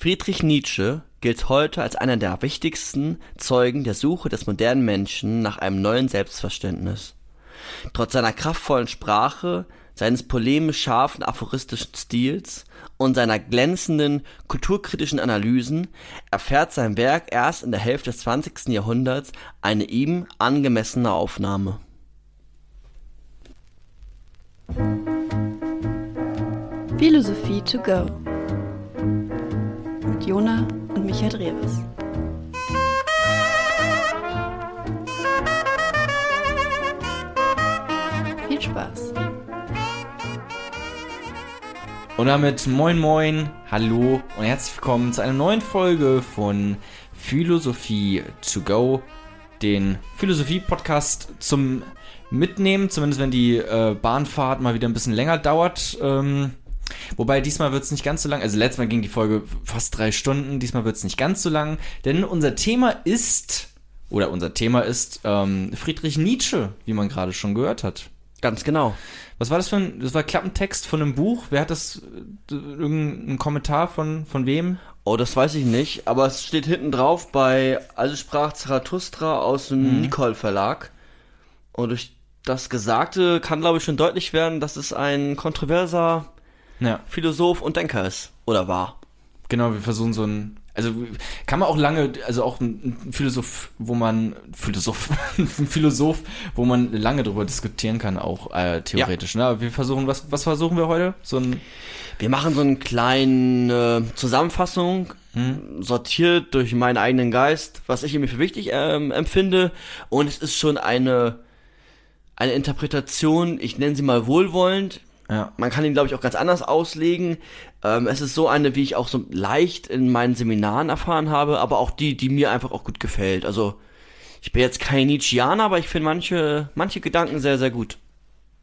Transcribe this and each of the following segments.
Friedrich Nietzsche gilt heute als einer der wichtigsten Zeugen der Suche des modernen Menschen nach einem neuen Selbstverständnis. Trotz seiner kraftvollen Sprache, seines polemisch scharfen aphoristischen Stils und seiner glänzenden kulturkritischen Analysen erfährt sein Werk erst in der Hälfte des 20. Jahrhunderts eine ihm angemessene Aufnahme. Philosophie to go mit Jona und Michael Drewes. Viel Spaß. Und damit moin moin, hallo und herzlich willkommen zu einer neuen Folge von Philosophie to go, den Philosophie-Podcast zum Mitnehmen, zumindest wenn die äh, Bahnfahrt mal wieder ein bisschen länger dauert. Ähm, wobei diesmal wird es nicht ganz so lang, also letztes Mal ging die Folge fast drei Stunden, diesmal wird es nicht ganz so lang, denn unser Thema ist, oder unser Thema ist ähm, Friedrich Nietzsche, wie man gerade schon gehört hat. Ganz genau. Was war das für ein, das war Klappentext von einem Buch? Wer hat das, äh, irgendein Kommentar von, von wem? Oh, das weiß ich nicht, aber es steht hinten drauf bei Also sprach Zarathustra aus dem Mhm. Nicol Verlag. Und durch das Gesagte kann, glaube ich, schon deutlich werden, dass es ein kontroverser Ja. Philosoph und Denker ist. Oder war. Genau, wir versuchen so ein, also kann man auch lange, also auch ein Philosoph, wo man, Philosoph, ein Philosoph, wo man lange drüber diskutieren kann, auch äh, theoretisch. Ne? Aber wir versuchen, was, was versuchen wir heute? So ein, Wir machen so eine kleine Zusammenfassung, sortiert durch meinen eigenen Geist, was ich irgendwie für wichtig ähm, empfinde. Und es ist schon eine, eine Interpretation, ich nenne sie mal wohlwollend. Ja, Man kann ihn, glaube ich, auch ganz anders auslegen. Ähm, es ist so eine, wie ich auch so leicht in meinen Seminaren erfahren habe, aber auch die, die mir einfach auch gut gefällt. Also, ich bin jetzt kein Nietzscheaner, aber ich finde manche, manche Gedanken sehr, sehr gut.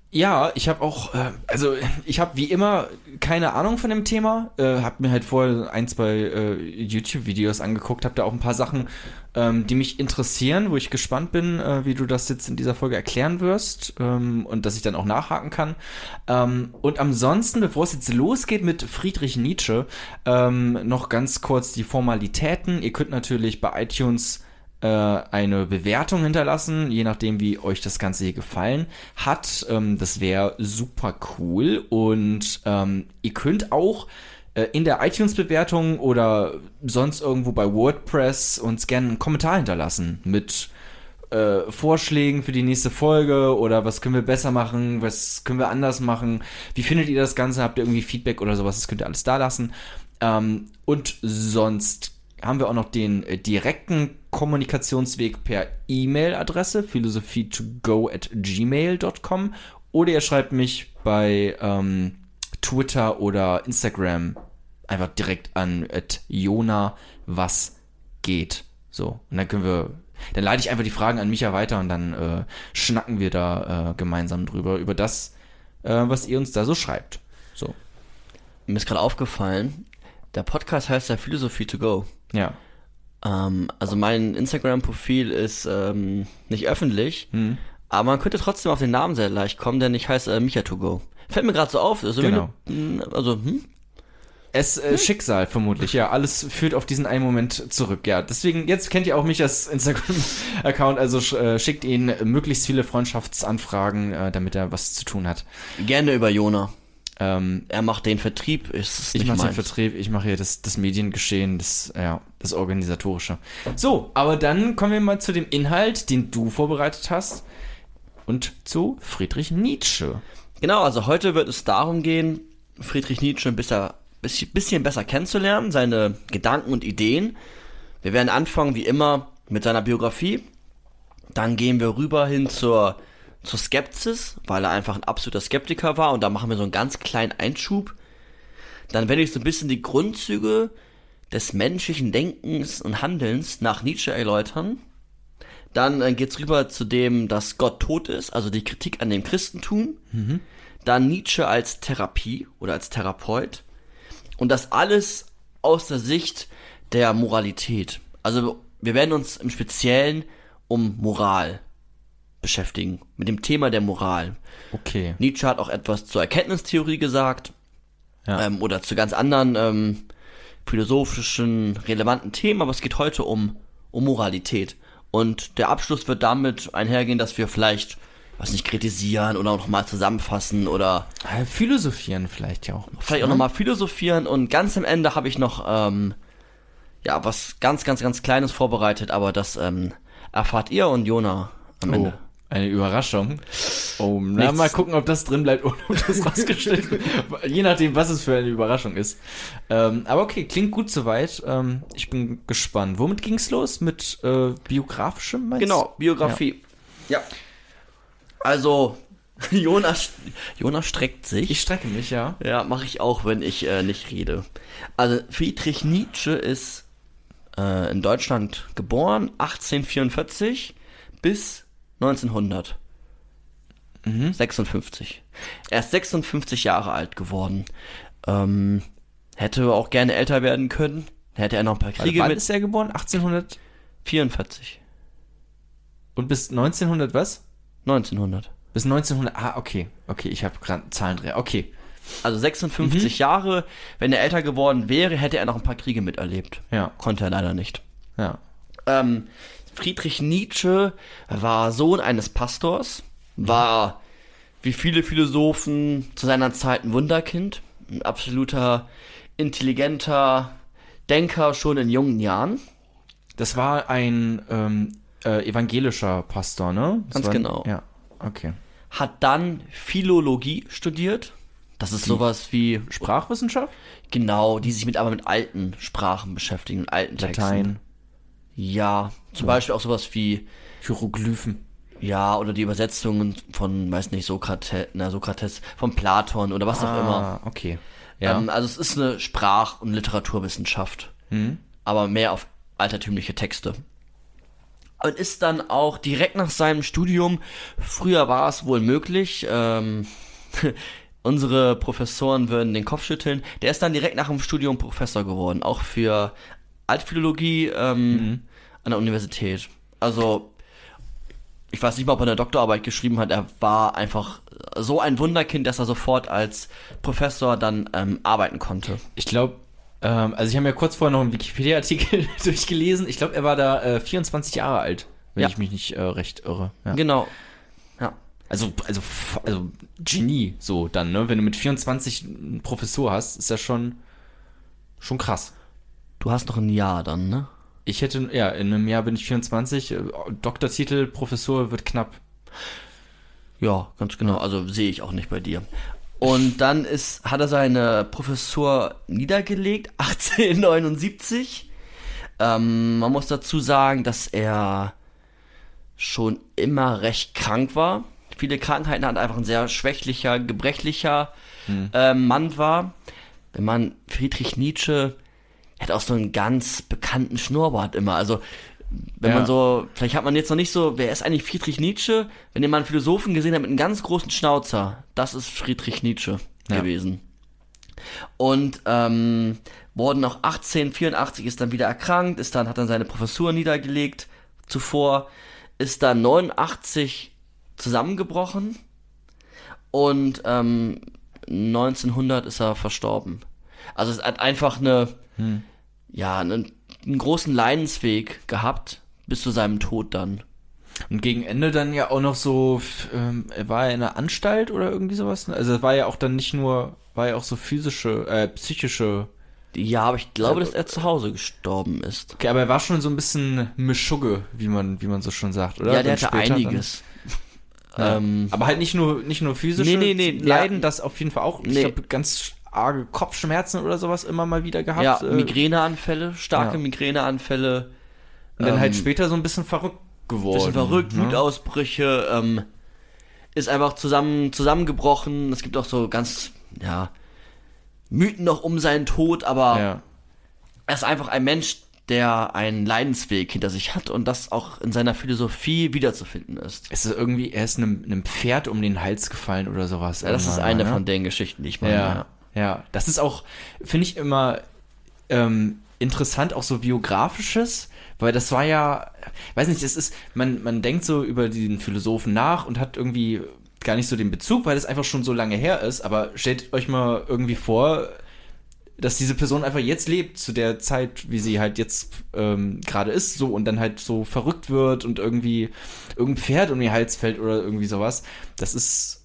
Ja, ich habe auch, äh, also ich habe wie immer keine Ahnung von dem Thema, äh, habe mir halt vorher ein, zwei äh, YouTube-Videos angeguckt, habe da auch ein paar Sachen, ähm, die mich interessieren, wo ich gespannt bin, äh, wie du das jetzt in dieser Folge erklären wirst ähm, und dass ich dann auch nachhaken kann. Ähm, und ansonsten, bevor es jetzt losgeht mit Friedrich Nietzsche, ähm, noch ganz kurz die Formalitäten. Ihr könnt natürlich bei iTunes äh, eine Bewertung hinterlassen, je nachdem, wie euch das Ganze hier gefallen hat. Ähm, das wäre super cool. Und ähm, ihr könnt auch äh, in der iTunes-Bewertung oder sonst irgendwo bei WordPress uns gerne einen Kommentar hinterlassen mit äh, Vorschlägen für die nächste Folge oder was können wir besser machen, was können wir anders machen, wie findet ihr das Ganze, habt ihr irgendwie Feedback oder sowas, das könnt ihr alles da lassen. Ähm, und sonst haben wir auch noch den äh, direkten Kommunikationsweg per E-Mail-Adresse philosophie2go at gmail.com oder ihr schreibt mich bei ähm, Twitter oder Instagram einfach direkt an at Jona was geht. So, und dann können wir, dann leite ich einfach die Fragen an Micha weiter und dann äh, schnacken wir da äh, gemeinsam drüber, über das, äh, was ihr uns da so schreibt. So, Mir ist gerade aufgefallen, der Podcast heißt ja Philosophie to go. ja. Ähm, also mein Instagram-Profil ist ähm, nicht öffentlich, aber man könnte trotzdem auf den Namen sehr leicht kommen, denn ich heiße äh, Micha to go. Fällt mir gerade so auf. Also, Genau. du- Also, hm? Es äh, Schicksal vermutlich, ja. Alles führt auf diesen einen Moment zurück, ja. Deswegen, jetzt kennt ihr auch Michas Instagram-Account, also sch äh, schickt ihn möglichst viele Freundschaftsanfragen, äh, damit er was zu tun hat. gerne über Jona. Ähm, Er macht den Vertrieb, ist ich mache den. Vertrieb, ich mache hier das, das Mediengeschehen, das, ja, das Organisatorische. So, aber dann kommen wir mal zu dem Inhalt, den du vorbereitet hast. Und zu Friedrich Nietzsche. Genau, also heute wird es darum gehen, Friedrich Nietzsche ein bisschen, bisschen besser kennenzulernen, seine Gedanken und Ideen. Wir werden anfangen, wie immer, mit seiner Biografie. Dann gehen wir rüber hin zur, zur Skepsis, weil er einfach ein absoluter Skeptiker war. Und da machen wir so einen ganz kleinen Einschub. Dann werde ich so ein bisschen die Grundzüge des menschlichen Denkens und Handelns nach Nietzsche erläutern. Dann äh, geht's rüber zu dem, dass Gott tot ist, also die Kritik an dem Christentum. Dann Nietzsche als Therapie oder als Therapeut. Und das alles aus der Sicht der Moralität. Also wir werden uns im Speziellen um Moral beschäftigen, mit dem Thema der Moral. Okay. Nietzsche hat auch etwas zur Erkenntnistheorie gesagt Ja. ähm, oder zu ganz anderen ähm, philosophischen, relevanten Themen, aber es geht heute um, um Moralität. Und der Abschluss wird damit einhergehen, dass wir vielleicht, was nicht, kritisieren oder auch nochmal zusammenfassen oder Philosophieren vielleicht ja auch. vielleicht auch nochmal philosophieren. Und ganz am Ende habe ich noch, ähm, ja, was ganz, ganz, ganz Kleines vorbereitet, aber das ähm, erfahrt ihr und Jona am Oh, Ende. Eine Überraschung. Oh, na, Nichts. mal gucken, ob das drin bleibt oder ob das rausgestellt wird. Je nachdem, was es für eine Überraschung ist. Ähm, aber okay, klingt gut soweit. Ähm, ich bin gespannt. Womit ging's los? Mit äh, biografischem? meinst? Genau, Biografie. Ja. Also, Jonas, Jonas streckt sich. Ich strecke mich, ja. Ja, mache ich auch, wenn ich äh, nicht rede. Also Friedrich Nietzsche ist äh, in Deutschland geboren, 1844 bis 1900. 56. Er ist 56 Jahre alt geworden. Ähm, hätte auch gerne älter werden können. Hätte er noch ein paar Warte, Kriege wann mit ist er geboren? 1800 44. und bis 1900 was? 1900. Bis 1900. Ah, okay. Okay, ich habe gerade Zahlendreher. Okay. Also 56 Jahre. Wenn er älter geworden wäre, hätte er noch ein paar Kriege miterlebt. Ja. Konnte er leider nicht. Ja. Ähm, Friedrich Nietzsche war Sohn eines Pastors, war wie viele Philosophen zu seiner Zeit ein Wunderkind, ein absoluter intelligenter Denker schon in jungen Jahren. Das war ein ähm, äh, evangelischer Pastor, ne? Das Ganz war, genau. Ja. Okay. Hat dann Philologie studiert. Das ist sowas wie, Sprachwissenschaft? genau, die sich mit aber mit alten Sprachen beschäftigen, alten Texten. Latein. Ja, zum Beispiel auch sowas wie Hieroglyphen. Ja, oder die Übersetzungen von, weiß nicht, Sokrates, na, Sokrates, von Platon oder was auch immer. Ah, okay. Ja. Ähm, also es ist eine Sprach- und Literaturwissenschaft, Hm. aber mehr auf altertümliche Texte. Und ist dann auch direkt nach seinem Studium, früher war es wohl möglich, ähm, unsere Professoren würden den Kopf schütteln, der ist dann direkt nach dem Studium Professor geworden, auch für Altphilologie ähm, an der Universität. Also ich weiß nicht mal, ob er eine Doktorarbeit geschrieben hat. Er war einfach so ein Wunderkind, dass er sofort als Professor dann ähm, arbeiten konnte. Ich glaube, ähm, also ich habe mir kurz vorher noch einen Wikipedia-Artikel durchgelesen. Ich glaube, er war da äh, 24 Jahre alt, wenn Ja. ich mich nicht äh, recht irre. Ja. Genau. Ja. Also, also, also Genie so dann, ne? Wenn du mit 24 einen Professor hast, ist das schon, schon krass. Du hast noch ein Jahr dann, ne? Ich hätte, ja, in einem Jahr bin ich 24, äh, Doktortitel, Professor wird knapp. Ja, ganz genau. Also sehe ich auch nicht bei dir. Und dann ist, hat er seine Professur niedergelegt, 1879. Ähm, man muss dazu sagen, dass er schon immer recht krank war. Viele Krankheiten hat, einfach ein sehr schwächlicher, gebrechlicher ähm, Mann war. Wenn man Friedrich Nietzsche, er hat auch so einen ganz bekannten Schnurrbart immer. Also wenn Ja. man so, vielleicht hat man jetzt noch nicht so, wer ist eigentlich Friedrich Nietzsche? Wenn ihr mal einen Philosophen gesehen habt mit einem ganz großen Schnauzer, das ist Friedrich Nietzsche Ja. gewesen. Und ähm, worden auch 1884 ist dann wieder erkrankt, ist dann, hat dann seine Professur niedergelegt zuvor, ist dann 89 zusammengebrochen und ähm, 1900 ist er verstorben. Also es hat einfach eine, ja, einen, einen großen Leidensweg gehabt bis zu seinem Tod dann. Und gegen Ende dann ja auch noch so, ähm, war er in einer Anstalt oder irgendwie sowas? Also war ja auch dann nicht nur, war ja auch so physische, äh, psychische. Ja, aber ich glaube, dass er zu Hause gestorben ist. Okay, aber er war schon so ein bisschen Mischugge, wie man, wie man so schon sagt, oder? ja, der Dann hatte einiges. Dann. Ähm, aber halt nicht nur, nicht nur physische Nee, nee, nee, Leiden, ja. das auf jeden Fall auch. Ich Nee. glaube, ganz arge Kopfschmerzen oder sowas immer mal wieder gehabt. ja, äh, Migräneanfälle, starke ja. Migräneanfälle. und dann halt ähm, später so ein bisschen verrückt geworden. bisschen verrückt, ne? Wutausbrüche, ähm, ist einfach zusammen, zusammengebrochen. Es gibt auch so ganz, ja, Mythen noch um seinen Tod, aber Ja. er ist einfach ein Mensch, der einen Leidensweg hinter sich hat und das auch in seiner Philosophie wiederzufinden ist. Es ist irgendwie, er ist einem, einem Pferd um den Hals gefallen oder sowas. Ja, das ist eine ne? von den Geschichten, die ich meine. Ja, ja. Das ist auch, finde ich immer ähm, interessant, auch so biografisches, weil das war ja, weiß nicht, es ist, man, man denkt so über den Philosophen nach und hat irgendwie gar nicht so den Bezug, weil es einfach schon so lange her ist, aber stellt euch mal irgendwie vor, dass diese Person einfach jetzt lebt, zu der Zeit, wie sie halt jetzt ähm, gerade ist, so und dann halt so verrückt wird und irgendwie irgendein Pferd um ihr Hals fällt oder irgendwie sowas. Das ist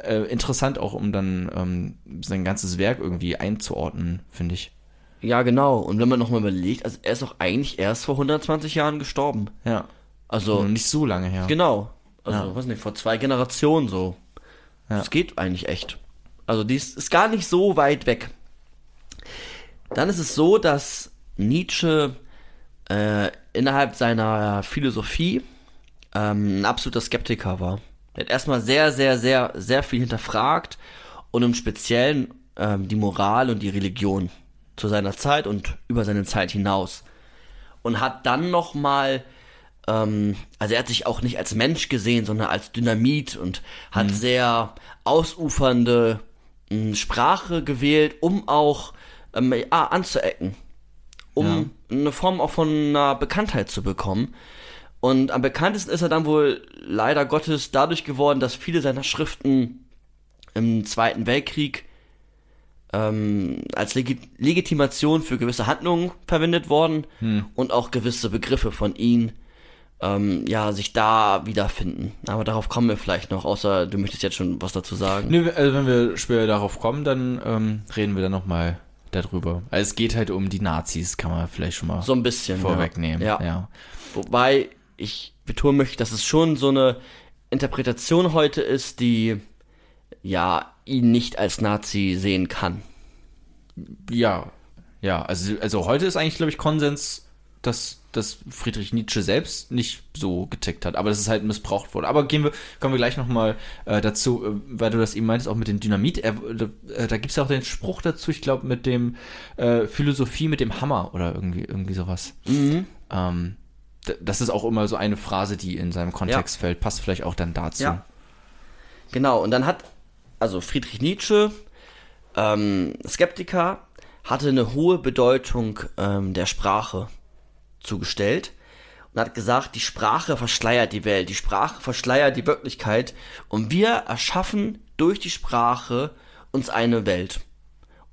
äh, interessant auch, um dann ähm, sein ganzes Werk irgendwie einzuordnen, finde ich. Ja, genau. Und wenn man nochmal überlegt, also er ist auch eigentlich erst vor 120 Jahren gestorben. Ja. Also, Noch nicht so lange her. genau. Also, Ja. weiß nicht, vor zwei Generationen so. Ja. Das geht eigentlich echt. Also, die ist, ist gar nicht so weit weg. Dann ist es so, dass Nietzsche äh, innerhalb seiner Philosophie ähm, ein absoluter Skeptiker war. Er hat erstmal sehr, sehr, sehr, sehr viel hinterfragt und im Speziellen ähm, die Moral und die Religion zu seiner Zeit und über seine Zeit hinaus. Und hat dann nochmal, ähm, also er hat sich auch nicht als Mensch gesehen, sondern als Dynamit und hat sehr ausufernde mh, Sprache gewählt, um auch ähm, ja, anzuecken um eine Form auch von einer Bekanntheit zu bekommen. Und am bekanntesten ist er dann wohl leider Gottes dadurch geworden, dass viele seiner Schriften im Zweiten Weltkrieg ähm, als Legi Legitimation für gewisse Handlungen verwendet worden und auch gewisse Begriffe von ihm ähm, ja sich da wiederfinden. Aber darauf kommen wir vielleicht noch, außer du möchtest jetzt schon was dazu sagen. Nö, also wenn wir später darauf kommen, dann ähm, reden wir dann nochmal darüber. Also es geht halt um die Nazis, kann man vielleicht schon mal So ein bisschen. vorwegnehmen. Ja. ja. ja. Wobei ich betonen möchte, dass es schon so eine Interpretation heute ist, die ja ihn nicht als Nazi sehen kann. Ja, ja, also, also heute ist eigentlich, glaube ich, Konsens, dass, dass Friedrich Nietzsche selbst nicht so getickt hat, aber das ist halt missbraucht wurde. Aber gehen wir, kommen wir gleich nochmal äh, dazu, äh, weil du das eben meintest, auch mit dem Dynamit. Er, äh, da gibt es ja auch den Spruch dazu, ich glaube, mit dem äh, Philosophie mit dem Hammer oder irgendwie, irgendwie sowas. Ähm, d- das ist auch immer so eine Phrase, die in seinem Kontext fällt. Passt vielleicht auch dann dazu. Ja. Genau, und dann hat, also Friedrich Nietzsche, ähm, Skeptiker, hatte eine hohe Bedeutung ähm, der Sprache zugestellt und hat gesagt, die Sprache verschleiert die Welt, die Sprache verschleiert die Wirklichkeit und wir erschaffen durch die Sprache uns eine Welt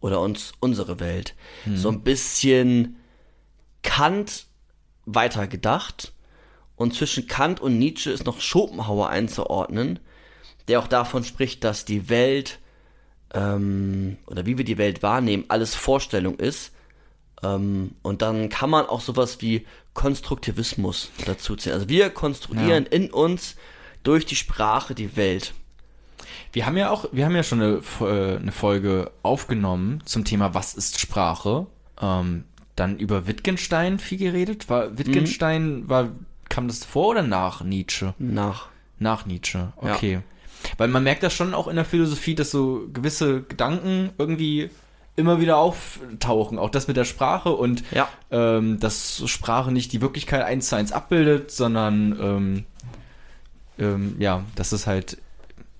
oder uns unsere Welt. So ein bisschen Kant weitergedacht und zwischen Kant und Nietzsche ist noch Schopenhauer einzuordnen, der auch davon spricht, dass die Welt ähm, oder wie wir die Welt wahrnehmen, alles Vorstellung ist. Ähm, und dann kann man auch sowas wie Konstruktivismus dazu zählen. Also wir konstruieren in uns durch die Sprache die Welt. Wir haben ja auch, wir haben ja schon eine, äh, eine Folge aufgenommen zum Thema Was ist Sprache? Ähm, dann über Wittgenstein viel geredet. War Wittgenstein, war, kam das vor oder nach Nietzsche? Nach. Nach Nietzsche, Ja. okay. Weil man merkt das schon auch in der Philosophie, dass so gewisse Gedanken irgendwie immer wieder auftauchen. Auch das mit der Sprache und Ja. ähm, dass Sprache nicht die Wirklichkeit eins zu eins abbildet, sondern ähm, ähm, ja, das ist halt,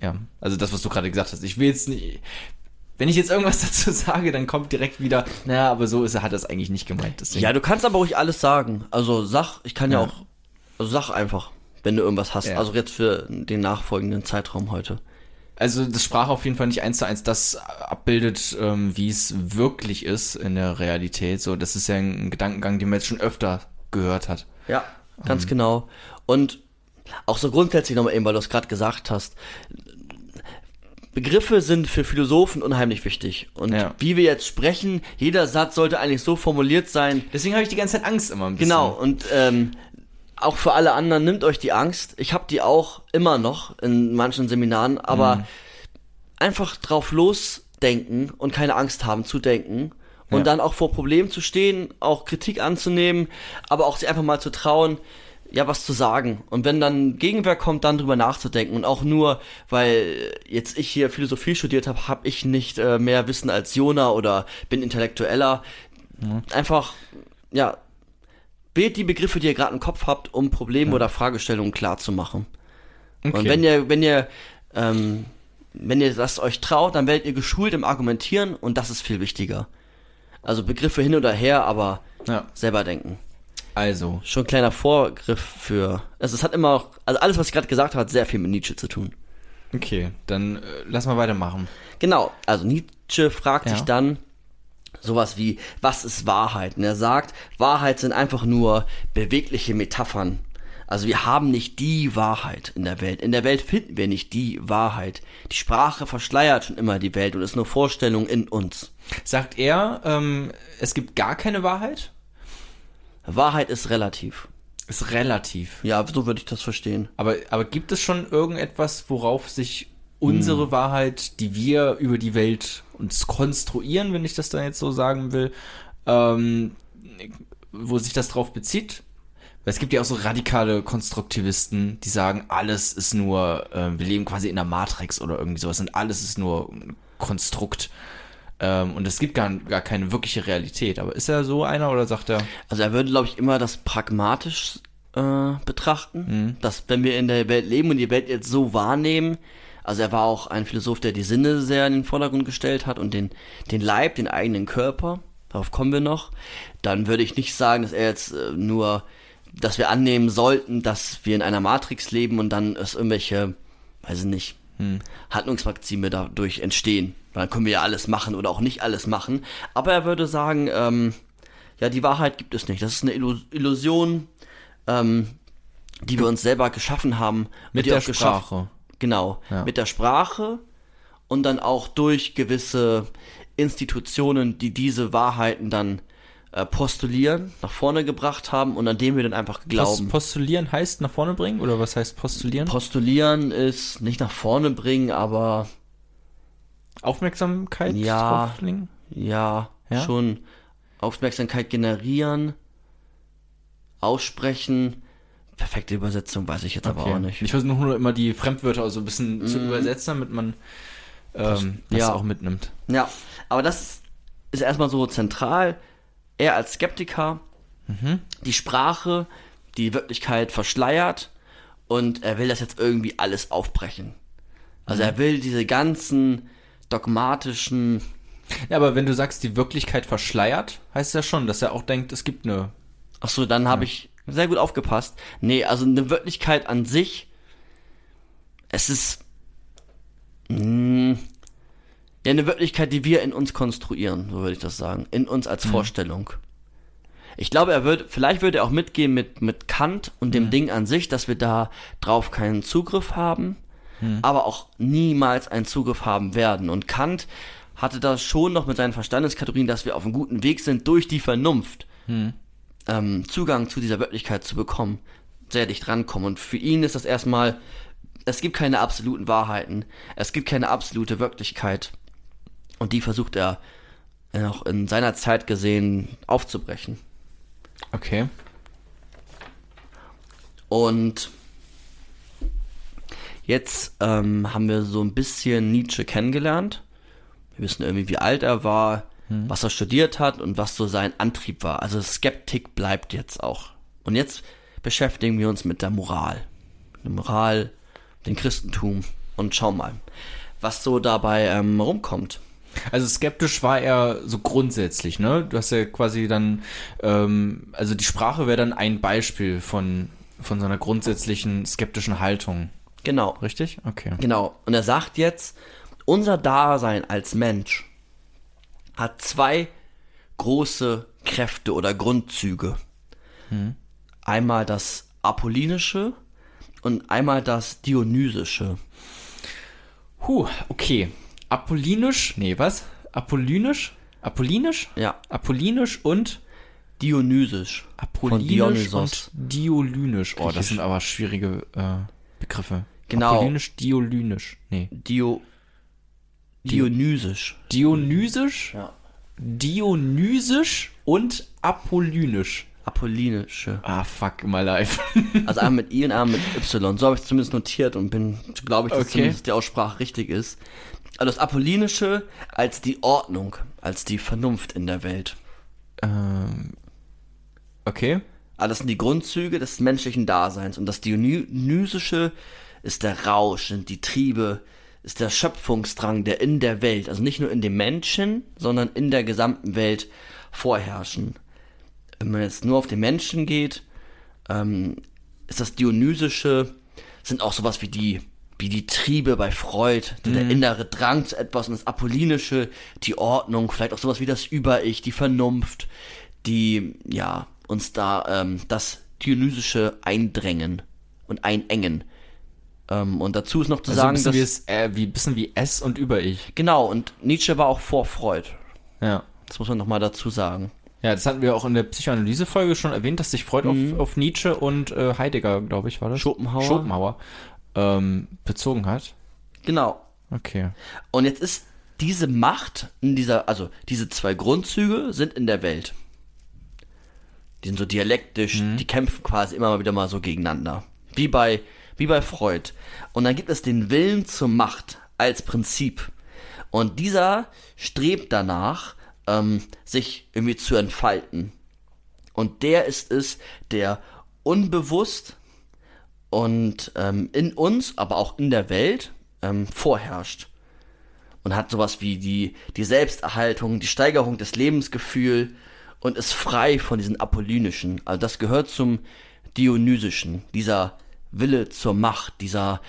ja, also das, was du gerade gesagt hast. Ich will jetzt nicht, wenn ich jetzt irgendwas dazu sage, dann kommt direkt wieder, naja, aber so ist er, hat er es eigentlich nicht gemeint. Deswegen. Ja, du kannst aber ruhig alles sagen. Also sag, ich kann ja, Ja. auch, also sag einfach, wenn du irgendwas hast. Ja. Also jetzt für den nachfolgenden Zeitraum heute. Also das Sprache auf jeden Fall nicht eins zu eins das abbildet, ähm, wie es wirklich ist in der Realität. So, das ist ja ein Gedankengang, den man jetzt schon öfter gehört hat. Ja, ganz genau. Und auch so grundsätzlich nochmal eben, weil du es gerade gesagt hast. Begriffe sind für Philosophen unheimlich wichtig. Und Ja. wie wir jetzt sprechen, jeder Satz sollte eigentlich so formuliert sein. Deswegen habe ich die ganze Zeit Angst immer ein bisschen. Genau, und ähm, auch für alle anderen, nimmt euch die Angst. Ich habe die auch immer noch in manchen Seminaren, aber einfach drauf losdenken und keine Angst haben zu denken. Und Ja. dann auch vor Problemen zu stehen, auch Kritik anzunehmen, aber auch sich einfach mal zu trauen, ja, was zu sagen. Und wenn dann Gegenwehr kommt, dann drüber nachzudenken. Und auch nur, weil jetzt ich hier Philosophie studiert habe, habe ich nicht äh, mehr Wissen als Jona oder bin intellektueller. Einfach, ja, wählt die Begriffe, die ihr gerade im Kopf habt, um Probleme oder Fragestellungen klar zu machen. Okay. Und wenn ihr, wenn ihr, ähm, wenn ihr das euch traut, dann werdet ihr geschult im Argumentieren und das ist viel wichtiger. Also Begriffe hin oder her, aber ja. selber denken. Also, Schon ein kleiner Vorgriff für. Also es hat immer auch, also alles, was ich gerade gesagt habe, hat sehr viel mit Nietzsche zu tun. okay, dann äh, lass mal weitermachen. Genau, also Nietzsche fragt Ja. sich dann, sowas wie, was ist Wahrheit? Und er sagt, Wahrheit sind einfach nur bewegliche Metaphern. Also wir haben nicht die Wahrheit in der Welt. In der Welt finden wir nicht die Wahrheit. Die Sprache verschleiert schon immer die Welt und ist nur Vorstellung in uns. Sagt er, ähm, es gibt gar keine Wahrheit? Wahrheit ist relativ. Ist relativ. Ja, so würde ich das verstehen. Aber, aber gibt es schon irgendetwas, worauf sich unsere Hm. Wahrheit, die wir über die Welt uns konstruieren, wenn ich das dann jetzt so sagen will, ähm, wo sich das drauf bezieht? Weil es gibt ja auch so radikale Konstruktivisten, die sagen, alles ist nur, äh, wir leben quasi in der Matrix oder irgendwie sowas und alles ist nur ein Konstrukt. Ähm, und es gibt gar, gar keine wirkliche Realität. Aber ist er so einer oder sagt er, Also er würde, glaube ich, immer das pragmatisch äh, betrachten, dass wenn wir in der Welt leben und die Welt jetzt so wahrnehmen, also er war auch ein Philosoph, der die Sinne sehr in den Vordergrund gestellt hat und den, den Leib, den eigenen Körper, darauf kommen wir noch, dann würde ich nicht sagen, dass er jetzt äh, nur, dass wir annehmen sollten, dass wir in einer Matrix leben und dann es irgendwelche, weiß ich nicht, Handlungsmaxime dadurch entstehen. Weil Dann können wir ja alles machen oder auch nicht alles machen. Aber er würde sagen, ähm, ja, die Wahrheit gibt es nicht. Das ist eine Illu- Illusion, ähm, die wir uns selber geschaffen haben. Mit der Sprache. Genau, Ja. mit der Sprache und dann auch durch gewisse Institutionen, die diese Wahrheiten dann postulieren, nach vorne gebracht haben und an dem wir dann einfach glauben. postulieren heißt nach vorne bringen? Oder was heißt postulieren? Postulieren ist nicht nach vorne bringen, aber Aufmerksamkeit Ja. ja, Ja? schon Aufmerksamkeit generieren, aussprechen. Perfekte Übersetzung weiß ich jetzt aber auch nicht. Ich versuche nur immer die Fremdwörter so ein bisschen zu übersetzen, damit man ähm, das ja. auch mitnimmt. Ja, aber das ist erstmal so zentral. Er als Skeptiker, die Sprache, die Wirklichkeit verschleiert und er will das jetzt irgendwie alles aufbrechen. Also er will diese ganzen dogmatischen, Ja, aber wenn du sagst, die Wirklichkeit verschleiert, heißt ja schon, dass er auch denkt, es gibt eine. ach so, dann habe ich sehr gut aufgepasst. Nee, also eine Wirklichkeit an sich, es ist mh, ja eine Wirklichkeit, die wir in uns konstruieren, so würde ich das sagen, in uns als Vorstellung. Ich glaube, er wird, vielleicht würde er auch mitgehen mit, mit Kant und dem Ding an sich, dass wir da drauf keinen Zugriff haben, aber auch niemals einen Zugriff haben werden. Und Kant hatte das schon noch mit seinen Verstandeskategorien, dass wir auf einem guten Weg sind, durch die Vernunft ähm, Zugang zu dieser Wirklichkeit zu bekommen, sehr dicht rankommen. Und für ihn ist das erstmal, es gibt keine absoluten Wahrheiten, es gibt keine absolute Wirklichkeit. Und die versucht er äh, auch in seiner Zeit gesehen aufzubrechen. Okay. Und jetzt ähm, haben wir so ein bisschen Nietzsche kennengelernt. Wir wissen irgendwie, wie alt er war, was er studiert hat und was so sein Antrieb war. Also Skeptik bleibt jetzt auch. Und jetzt beschäftigen wir uns mit der Moral. Der Moral, dem Christentum und schauen mal, was so dabei ähm, rumkommt. Also skeptisch war er so grundsätzlich, ne? Du hast ja quasi dann, ähm, also die Sprache wäre dann ein Beispiel von, von so einer grundsätzlichen skeptischen Haltung. Genau. Richtig? Okay. Genau. Und er sagt jetzt, unser Dasein als Mensch hat zwei große Kräfte oder Grundzüge. Einmal das Apollinische und einmal das Dionysische. Huh, okay. Apollinisch? Nee, was? Apollinisch? Apollinisch? Ja, Apollinisch und Dionysisch. Apollinisch und Dionysisch. Oh, das sind aber schwierige äh, Begriffe. Genau. Apollinisch, Dionysisch. Nee. Dio Dionysisch. Dionysisch, Ja. Dionysisch und Apollinisch. Apollinische. Ah, fuck my life. Also einmal mit I und einmal mit Y. So habe ich zumindest notiert und bin, glaube ich, dass Okay. zumindest die Aussprache richtig ist. Also das Apollinische als die Ordnung, als die Vernunft in der Welt. ähm, okay. Aber das sind die Grundzüge des menschlichen Daseins. Und das Dionysische ist der Rausch, sind die Triebe, ist der Schöpfungsdrang, der in der Welt, also nicht nur in dem Menschen, sondern in der gesamten Welt vorherrschen. Wenn man jetzt nur auf den Menschen geht, ähm, ist das Dionysische, sind auch sowas wie die wie die Triebe bei Freud, der, der innere Drang zu etwas und das Apollinische, die Ordnung, vielleicht auch sowas wie das Über-Ich, die Vernunft, die, ja, uns da ähm, das Dionysische eindrängen und einengen. Ähm, und dazu ist noch zu Also sagen, ein dass, bisschen, wie, es, äh, wie, bisschen wie S und Über-Ich. genau, und Nietzsche war auch vor Freud. Ja. Das muss man nochmal dazu sagen. Ja, das hatten wir auch in der Psychoanalyse-Folge schon erwähnt, dass sich Freud auf, auf Nietzsche und äh, Heidegger, glaube ich, war das? Schopenhauer. Schopenhauer ähm, bezogen hat. Genau. Okay. Und jetzt ist diese Macht in dieser, also diese zwei Grundzüge sind in der Welt. Die sind so dialektisch, die kämpfen quasi immer mal wieder mal so gegeneinander. Wie bei, wie bei Freud. Und dann gibt es den Willen zur Macht als Prinzip. Und dieser strebt danach, ähm, sich irgendwie zu entfalten. Und der ist es, der unbewusst und ähm, in uns, aber auch in der Welt ähm, vorherrscht. Und hat sowas wie die, die Selbsterhaltung, die Steigerung des Lebensgefühls und ist frei von diesen Apollynischen. Also das gehört zum Dionysischen, dieser Wille zur Macht, dieser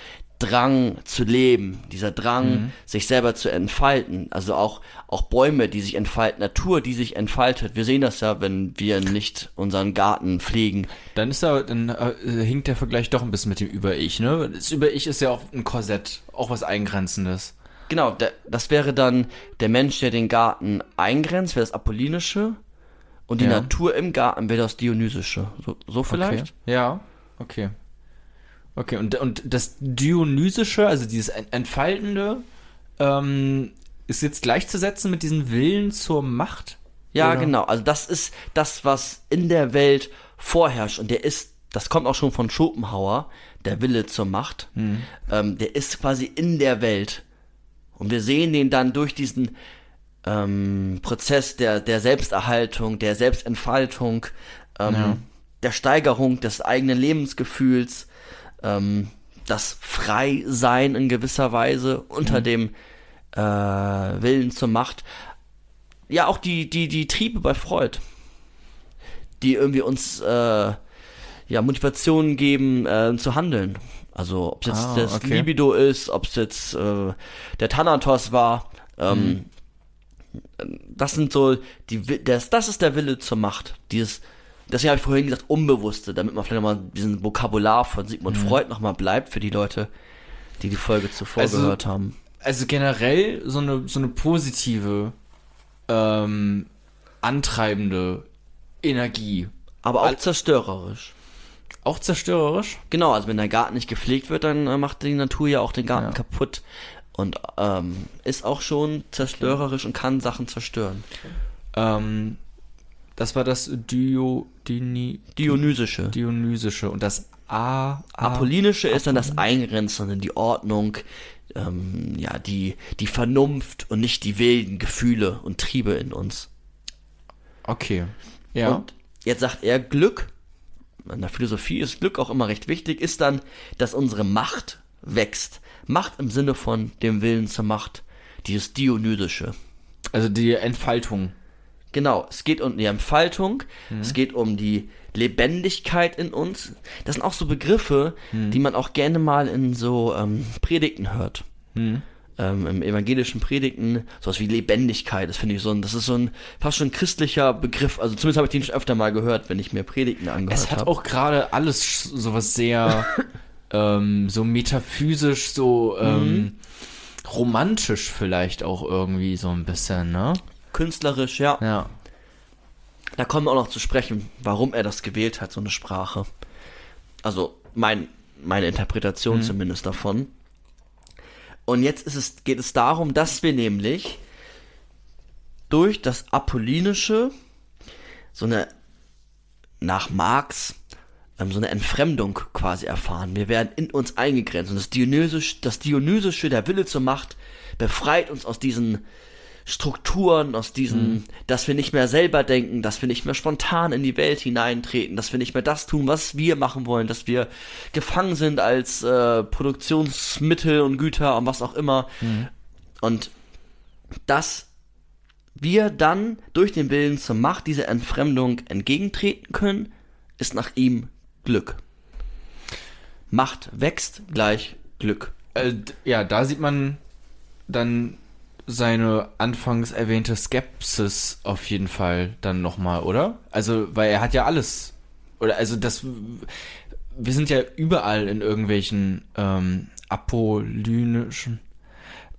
Drang zu leben, dieser Drang, sich selber zu entfalten. Also auch, auch Bäume, die sich entfalten, Natur, die sich entfaltet. Wir sehen das ja, wenn wir nicht unseren Garten pflegen. Dann ist da, dann äh, hinkt der Vergleich doch ein bisschen mit dem Über-Ich, ne? Das Über-Ich ist ja auch ein Korsett, auch was Eingrenzendes. Genau, der, das wäre dann der Mensch, der den Garten eingrenzt, wäre das Apollinische. Und die Ja. Natur im Garten wäre das Dionysische. So, so vielleicht? Okay. Ja, okay. Okay, und, und das Dionysische, also dieses En- Entfaltende, ähm, ist jetzt gleichzusetzen mit diesem Willen zur Macht? Ja, Oder? genau. Also das ist das, was in der Welt vorherrscht. Und der ist, das kommt auch schon von Schopenhauer, der Wille zur Macht. Mhm. Ähm, der ist quasi in der Welt. Und wir sehen den dann durch diesen ähm, Prozess der, der Selbsterhaltung, der Selbstentfaltung, ähm, Ja. der Steigerung des eigenen Lebensgefühls, ähm, das Freisein in gewisser Weise unter Mhm. dem äh, Willen zur Macht. Ja, auch die, die, die Triebe bei Freud, die irgendwie uns äh, ja, Motivationen geben, äh, zu handeln. Also ob es jetzt Ah, das okay. Libido ist, ob es jetzt äh, der Thanatos war. Ähm, Das sind so die das, das ist der Wille zur Macht. Dieses, deswegen habe ich vorhin gesagt, Unbewusste, damit man vielleicht nochmal diesen Vokabular von Sigmund Freud nochmal bleibt für die Leute, die die Folge zuvor Also- gehört haben. Also generell so eine, so eine positive, ähm, antreibende Energie. Aber auch Al- zerstörerisch. Auch zerstörerisch? Genau, also wenn der Garten nicht gepflegt wird, dann äh, macht die Natur ja auch den Garten Ja. kaputt. Und ähm, ist auch schon zerstörerisch und kann Sachen zerstören. Ähm, das war das Dio, Dini, Dionysische. Dionysische und das A, A Apollinische ist dann das Eingrenzen, die Ordnung, ähm, ja, die, die Vernunft und nicht die wilden Gefühle und Triebe in uns. Okay. Ja. Und jetzt sagt er, Glück, in der Philosophie ist Glück auch immer recht wichtig, ist dann, dass unsere Macht wächst. Macht im Sinne von dem Willen zur Macht, dieses Dionysische. also die Entfaltung. Genau, es geht um die Entfaltung, es geht um die Lebendigkeit in uns. Das sind auch so Begriffe, die man auch gerne mal in so ähm, Predigten hört. Ähm, Im evangelischen Predigten, sowas wie Lebendigkeit, das finde ich so ein, das ist so ein fast schon christlicher Begriff. Also zumindest habe ich den schon öfter mal gehört, wenn ich mir Predigten angehört Es hat habe. auch gerade alles sowas sehr ähm, so metaphysisch, so ähm, romantisch vielleicht auch irgendwie so ein bisschen, ne? Künstlerisch, ja. Ja. Da kommen wir auch noch zu sprechen, warum er das gewählt hat, so eine Sprache. Also mein, meine Interpretation zumindest davon. Und jetzt ist es, geht es darum, dass wir nämlich durch das Apollinische so eine, nach Marx, ähm, so eine Entfremdung quasi erfahren. Wir werden in uns eingegrenzt. Und das Dionysische, das Dionysische, der Wille zur Macht, befreit uns aus diesen Strukturen, aus diesen, dass wir nicht mehr selber denken, dass wir nicht mehr spontan in die Welt hineintreten, dass wir nicht mehr das tun, was wir machen wollen, dass wir gefangen sind als äh, Produktionsmittel und Güter und was auch immer. Und dass wir dann durch den Willen zur Macht dieser Entfremdung entgegentreten können, ist nach ihm Glück. Macht wächst gleich Glück. Äh, ja, da sieht man dann seine anfangs erwähnte Skepsis auf jeden Fall dann nochmal, oder? Also, weil er hat ja alles. Oder also das wir sind ja überall in irgendwelchen ähm, apollynischen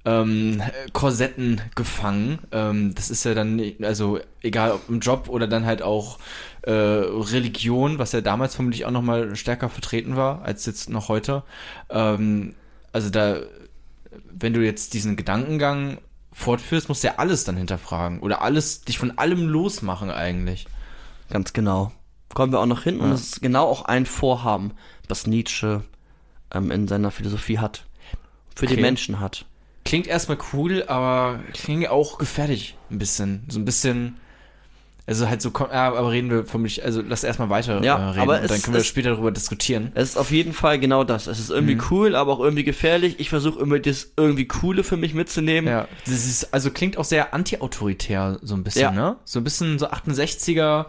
ähm, Korsetten gefangen. Ähm, das ist ja dann, also egal ob im Job oder dann halt auch äh, Religion, was ja damals vermutlich auch nochmal stärker vertreten war als jetzt noch heute. Ähm, also da, wenn du jetzt diesen Gedankengang fortführst, musst du ja alles dann hinterfragen oder alles, dich von allem losmachen eigentlich. Ganz genau. Kommen wir auch noch hin und Ja. es ist genau auch ein Vorhaben, was Nietzsche ähm, in seiner Philosophie hat. Für die Okay. Menschen hat. Klingt erstmal cool, aber klingt auch gefährlich ein bisschen. So ein bisschen. Also halt so, ja, aber reden wir vermutlich, also lass erstmal weiter Ja, äh, reden aber und dann es können wir ist- später darüber diskutieren. Es ist auf jeden Fall genau das. Es ist irgendwie Mhm. cool, aber auch irgendwie gefährlich. Ich versuche immer das irgendwie Coole für mich mitzunehmen. Ja, das ist, also klingt auch sehr anti-autoritär, so ein bisschen, Ja. ne? So ein bisschen so 68er,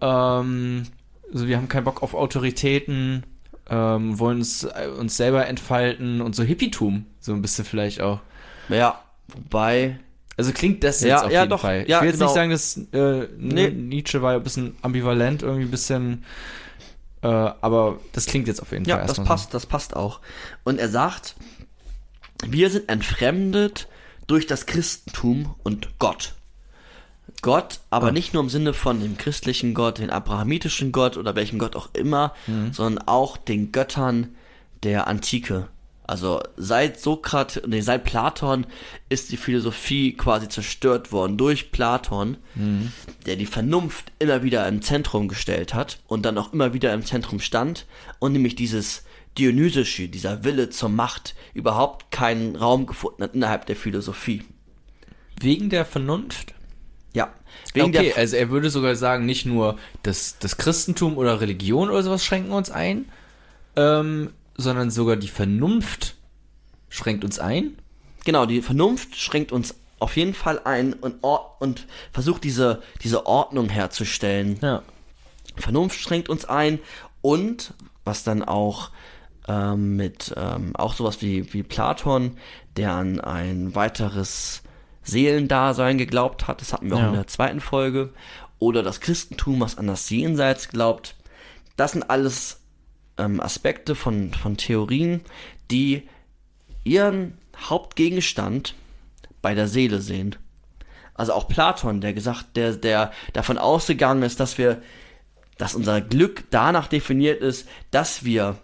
ähm, so wir haben keinen Bock auf Autoritäten, ähm, wollen uns, äh, uns selber entfalten und so Hippietum, so ein bisschen vielleicht auch. Ja, wobei, Also klingt das jetzt Ja, auf ja, jeden doch. Fall. Ja, ich will jetzt genau. nicht sagen, dass äh, Nee. nee. Nietzsche war ein bisschen ambivalent, irgendwie ein bisschen, äh, aber das klingt jetzt auf jeden ja, Fall das erstmal passt, das passt auch. Und er sagt, wir sind entfremdet durch das Christentum und Gott. Gott, aber Ah. nicht nur im Sinne von dem christlichen Gott, den abrahamitischen Gott oder welchen Gott auch immer, Mhm. sondern auch den Göttern der Antike. Also seit Sokrat, nee, seit Platon ist die Philosophie quasi zerstört worden durch Platon, Mhm. der die Vernunft immer wieder im Zentrum gestellt hat und dann auch immer wieder im Zentrum stand und nämlich dieses Dionysische, dieser Wille zur Macht überhaupt keinen Raum gefunden hat innerhalb der Philosophie. so. Wegen der Vernunft? Ja, wegen okay, der also er würde sogar sagen, nicht nur das, das Christentum oder Religion oder sowas schränken uns ein, ähm, sondern sogar die Vernunft schränkt uns ein. Genau, die Vernunft schränkt uns auf jeden Fall ein und, und versucht diese, diese Ordnung herzustellen. Ja. Vernunft schränkt uns ein und was dann auch ähm, mit ähm, auch sowas wie, wie Platon, der an ein weiteres Seelendasein geglaubt hat, das hatten wir auch Ja. in der zweiten Folge, oder das Christentum, was an das Jenseits glaubt. Das sind alles ähm, Aspekte von, von Theorien, die ihren Hauptgegenstand bei der Seele sehen. Also auch Platon, der gesagt, der, der davon ausgegangen ist, dass wir, dass unser Glück danach definiert ist, dass wir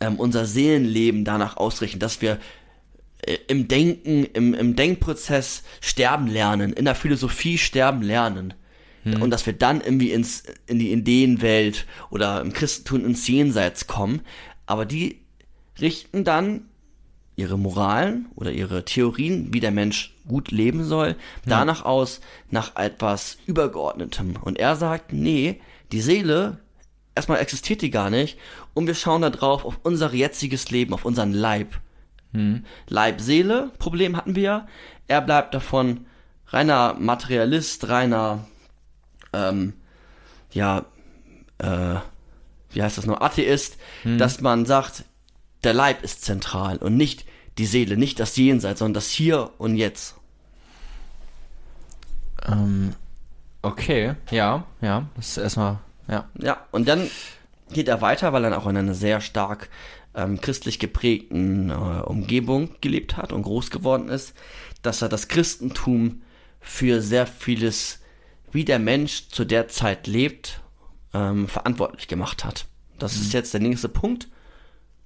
ähm, unser Seelenleben danach ausrichten, dass wir äh, im Denken, im, im Denkprozess sterben lernen, in der Philosophie sterben lernen. Und dass wir dann irgendwie ins, in die Ideenwelt oder im Christentum ins Jenseits kommen. Aber die richten dann ihre Moralen oder ihre Theorien, wie der Mensch gut leben soll, danach aus, nach etwas Übergeordnetem. Und er sagt, nee, die Seele, erstmal existiert die gar nicht und wir schauen da drauf auf unser jetziges Leben, auf unseren Leib. Leib-Seele, Problem hatten wir. Er bleibt davon reiner Materialist, reiner, ähm, ja, äh, wie heißt das noch, Atheist, dass man sagt, der Leib ist zentral und nicht die Seele, nicht das Jenseits, sondern das Hier und Jetzt. Ähm, okay, ja, ja, das ist erstmal, ja. Ja, und dann geht er weiter, weil er auch in einer sehr stark ähm, christlich geprägten äh, Umgebung gelebt hat und groß geworden ist, dass er das Christentum für sehr vieles, wie der Mensch zu der Zeit lebt, ähm, verantwortlich gemacht hat. Das ist jetzt der nächste Punkt.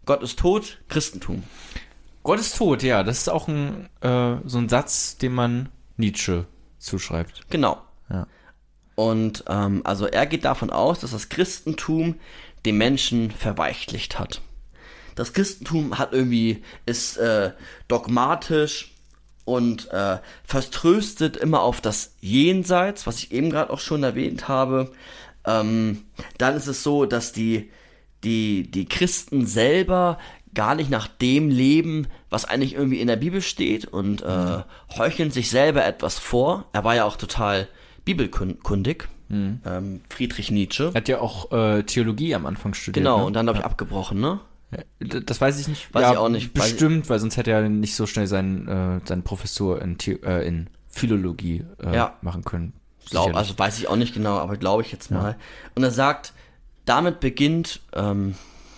Gott ist tot, Christentum. Gott ist tot, ja, das ist auch ein, äh, so ein Satz, den man Nietzsche zuschreibt. Genau. Ja. Und ähm, also er geht davon aus, dass das Christentum den Menschen verweichlicht hat. Das Christentum hat irgendwie ist äh, dogmatisch und äh, vertröstet immer auf das Jenseits, was ich eben gerade auch schon erwähnt habe. Ähm, dann ist es so, dass die die die Christen selber gar nicht nach dem leben, was eigentlich irgendwie in der Bibel steht und äh, heucheln sich selber etwas vor. Er war ja auch total bibelkundig, ähm, Friedrich Nietzsche. Er hat ja auch äh, Theologie am Anfang studiert. Genau, ne? und dann habe ich abgebrochen, ne? Das weiß ich nicht. Weiß ich auch nicht. Bestimmt, weil sonst hätte er nicht so schnell seinen, äh, seine Professur in, The äh, in Philologie äh, Ja. machen können. Glaub, Sicherlich. also weiß ich auch nicht genau, aber glaube ich jetzt mal. Und er sagt, damit beginnt ähm,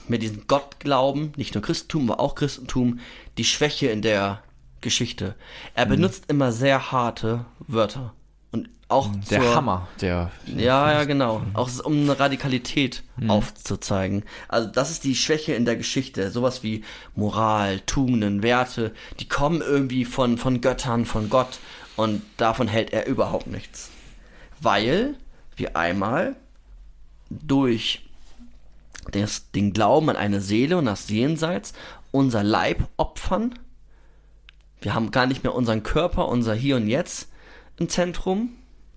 mit diesem Gottglauben, nicht nur Christentum, aber auch Christentum, die Schwäche in der Geschichte. Er Mhm. benutzt immer sehr harte Wörter. Und auch der zur, Hammer, der. Ja, ja, genau. Auch um eine Radikalität aufzuzeigen. Also das ist die Schwäche in der Geschichte. Sowas wie Moral, Tugenden, Werte, die kommen irgendwie von, von Göttern, von Gott. Und davon hält er überhaupt nichts. Weil wir einmal durch des, den Glauben an eine Seele und das Jenseits unser Leib opfern. Wir haben gar nicht mehr unseren Körper, unser Hier und Jetzt im Zentrum,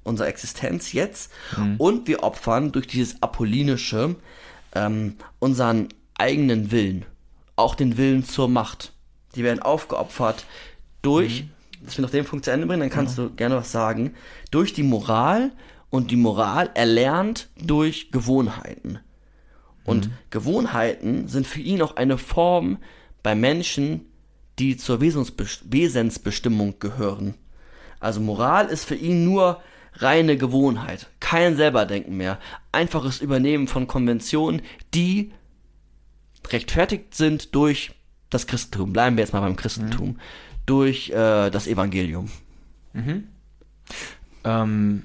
unsere Existenz jetzt. Und wir opfern durch dieses Apollinische ähm, unseren eigenen Willen, auch den Willen zur Macht. Die werden aufgeopfert durch, ich will noch den Punkt zu Ende bringen, dann kannst du gerne was sagen, durch die Moral und die Moral erlernt durch Gewohnheiten. Und Gewohnheiten sind für ihn auch eine Form bei Menschen, die zur Wesensbest- Wesensbestimmung gehören. Also Moral ist für ihn nur reine Gewohnheit, kein Selberdenken mehr, einfaches Übernehmen von Konventionen, die rechtfertigt sind durch das Christentum. Bleiben wir jetzt mal beim Christentum. Durch äh, das Evangelium. Ähm,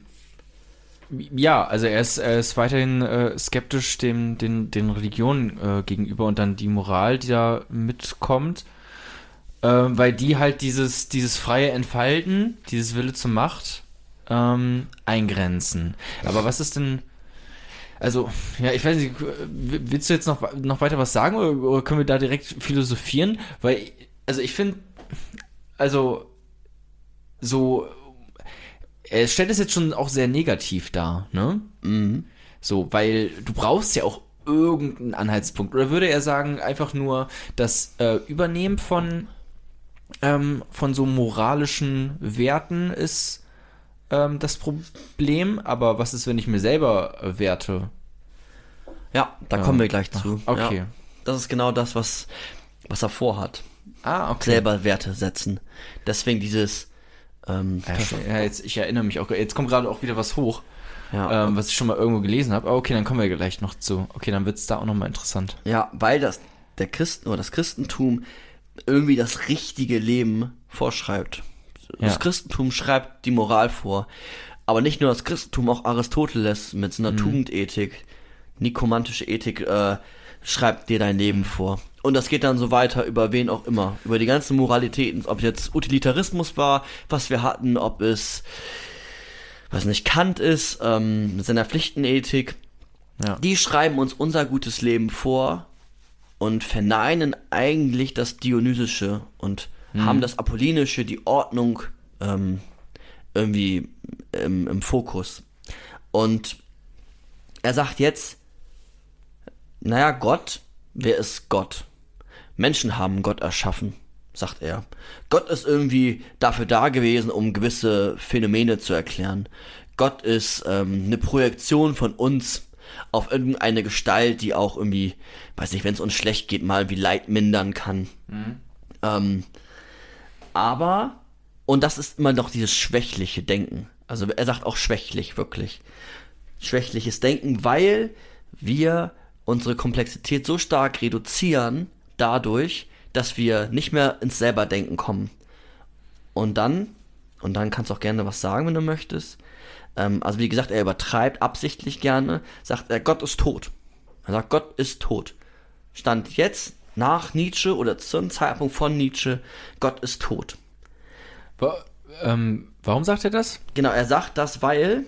ja, also er ist, er ist weiterhin äh, skeptisch dem, den, den Religionen äh, gegenüber und dann die Moral, die da mitkommt, ähm, weil die halt dieses, dieses freie Entfalten, dieses Wille zur Macht ähm, eingrenzen. Aber was ist denn, also, ja, ich weiß nicht, w- willst du jetzt noch, noch weiter was sagen oder, oder können wir da direkt philosophieren? Weil, also ich finde, also so er stellt es jetzt schon auch sehr negativ dar, ne? So, weil du brauchst ja auch irgendeinen Anhaltspunkt. Oder würde er sagen, einfach nur das äh, Übernehmen von, ähm, von so moralischen Werten ist ähm, das Problem, aber was ist, wenn ich mir selber Werte? Ja, da kommen wir gleich zu. Okay. Ja, das ist genau das, was, was er vorhat. Ah, okay. Selber Werte setzen. Deswegen dieses ähm, Ja, jetzt, ich erinnere mich auch, jetzt kommt gerade auch wieder was hoch, ja, ähm, was ich schon mal irgendwo gelesen habe. Aber okay, dann kommen wir gleich noch zu. Okay, dann wird es da auch nochmal interessant. Ja, weil das der Christen oder das Christentum irgendwie das richtige Leben vorschreibt. Das Ja. Christentum schreibt die Moral vor. Aber nicht nur das Christentum, auch Aristoteles mit seiner Mhm. Tugendethik, nikomantische Ethik, äh, schreibt dir dein Leben vor. Und das geht dann so weiter über wen auch immer. Über die ganzen Moralitäten. Ob jetzt Utilitarismus war, was wir hatten, ob es, weiß nicht, Kant ist, ähm, mit seiner Pflichtenethik. Ja. Die schreiben uns unser gutes Leben vor und verneinen eigentlich das Dionysische und haben das Apollinische, die Ordnung ähm, irgendwie im, im Fokus. Und er sagt jetzt, naja, Gott, wer ist Gott? Menschen haben Gott erschaffen, sagt er. Gott ist irgendwie dafür da gewesen, um gewisse Phänomene zu erklären. Gott ist ähm, eine Projektion von uns auf irgendeine Gestalt, die auch irgendwie, weiß nicht, wenn es uns schlecht geht, mal wie Leid mindern kann. Ähm, aber, und das ist immer noch dieses schwächliche Denken. Also er sagt auch schwächlich, wirklich. Schwächliches Denken, weil wir unsere Komplexität so stark reduzieren dadurch, dass wir nicht mehr ins Selberdenken kommen. Und dann, und dann kannst du auch gerne was sagen, wenn du möchtest. Ähm, also wie gesagt, er übertreibt absichtlich gerne, sagt er, Gott ist tot. Er sagt, Gott ist tot. Stand jetzt nach Nietzsche oder zum Zeitpunkt von Nietzsche, Gott ist tot. Wa ähm, warum sagt er das? Genau, er sagt das, weil,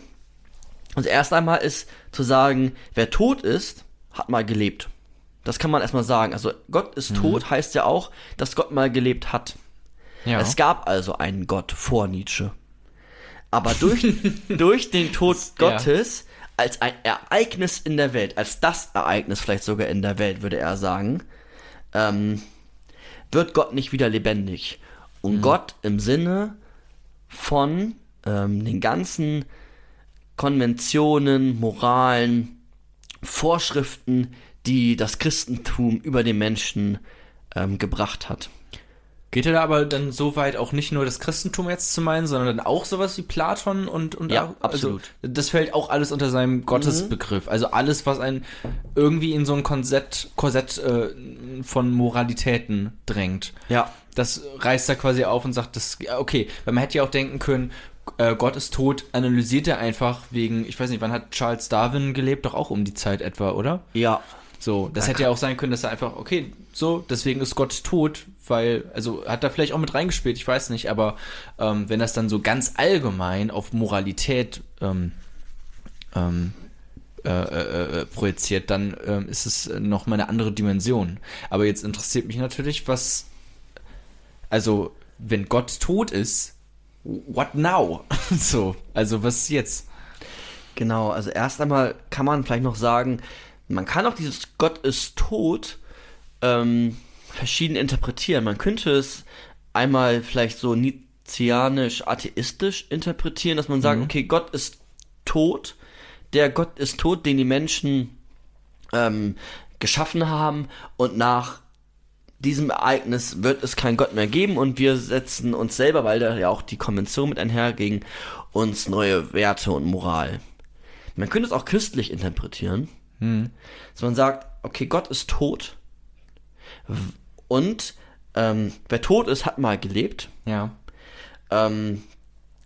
also erst einmal ist zu sagen, wer tot ist, hat mal gelebt. Das kann man erstmal sagen. Also Gott ist tot heißt ja auch, dass Gott mal gelebt hat. Ja. Es gab also einen Gott vor Nietzsche. Aber durch, durch den Tod Ja. Gottes als ein Ereignis in der Welt, als das Ereignis vielleicht sogar in der Welt, würde er sagen, ähm, wird Gott nicht wieder lebendig. Und Gott im Sinne von ähm, den ganzen Konventionen, Moralen, Vorschriften, die das Christentum über den Menschen ähm, gebracht hat. Geht er da aber dann so weit, auch nicht nur das Christentum jetzt zu meinen, sondern dann auch sowas wie Platon und, und Ja, also, absolut. das fällt auch alles unter seinem Gottesbegriff. Also alles, was einen irgendwie in so ein Korsett, Korsett äh, von Moralitäten drängt. Ja, Das reißt er quasi auf und sagt, das, okay, weil man hätte ja auch denken können, äh, Gott ist tot, analysiert er einfach wegen, ich weiß nicht, wann hat Charles Darwin gelebt? Doch auch um die Zeit etwa, oder? ja, So, das hätte ja auch sein können, dass er einfach, okay, so, deswegen ist Gott tot, weil, also hat er vielleicht auch mit reingespielt, ich weiß nicht, aber ähm, wenn das dann so ganz allgemein auf Moralität ähm, ähm, äh, äh, äh, projiziert, dann ähm, ist es noch mal eine andere Dimension. Aber jetzt interessiert mich natürlich, was, also, wenn Gott tot ist, what now? so, also was jetzt? Genau, also erst einmal kann man vielleicht noch sagen, man kann auch dieses Gott ist tot ähm, verschieden interpretieren. Man könnte es einmal vielleicht so nietzscheanisch-atheistisch interpretieren, dass man sagt, okay, Gott ist tot, der Gott ist tot, den die Menschen ähm, geschaffen haben. Und nach diesem Ereignis wird es keinen Gott mehr geben. Und wir setzen uns selber, weil da ja auch die Konvention mit einherging, uns neue Werte und Moral. Man könnte es auch christlich interpretieren, dass man sagt, okay, Gott ist tot und ähm, wer tot ist, hat mal gelebt Ja. ähm,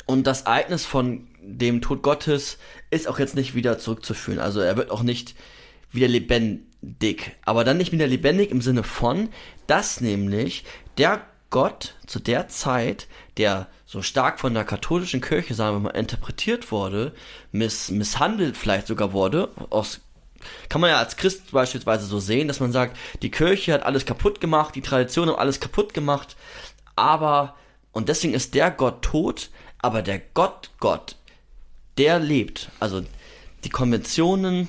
und das Ereignis von dem Tod Gottes ist auch jetzt nicht wieder zurückzuführen. Also er wird auch nicht wieder lebendig. Aber dann nicht wieder lebendig im Sinne von, dass nämlich der Gott zu der Zeit, der so stark von der katholischen Kirche, sagen wir mal, interpretiert wurde, miss, misshandelt vielleicht sogar wurde, aus kann man ja als Christ beispielsweise so sehen, dass man sagt, die Kirche hat alles kaputt gemacht, die Tradition hat alles kaputt gemacht, aber, und deswegen ist der Gott tot, aber der Gott Gott, der lebt. Also die Konventionen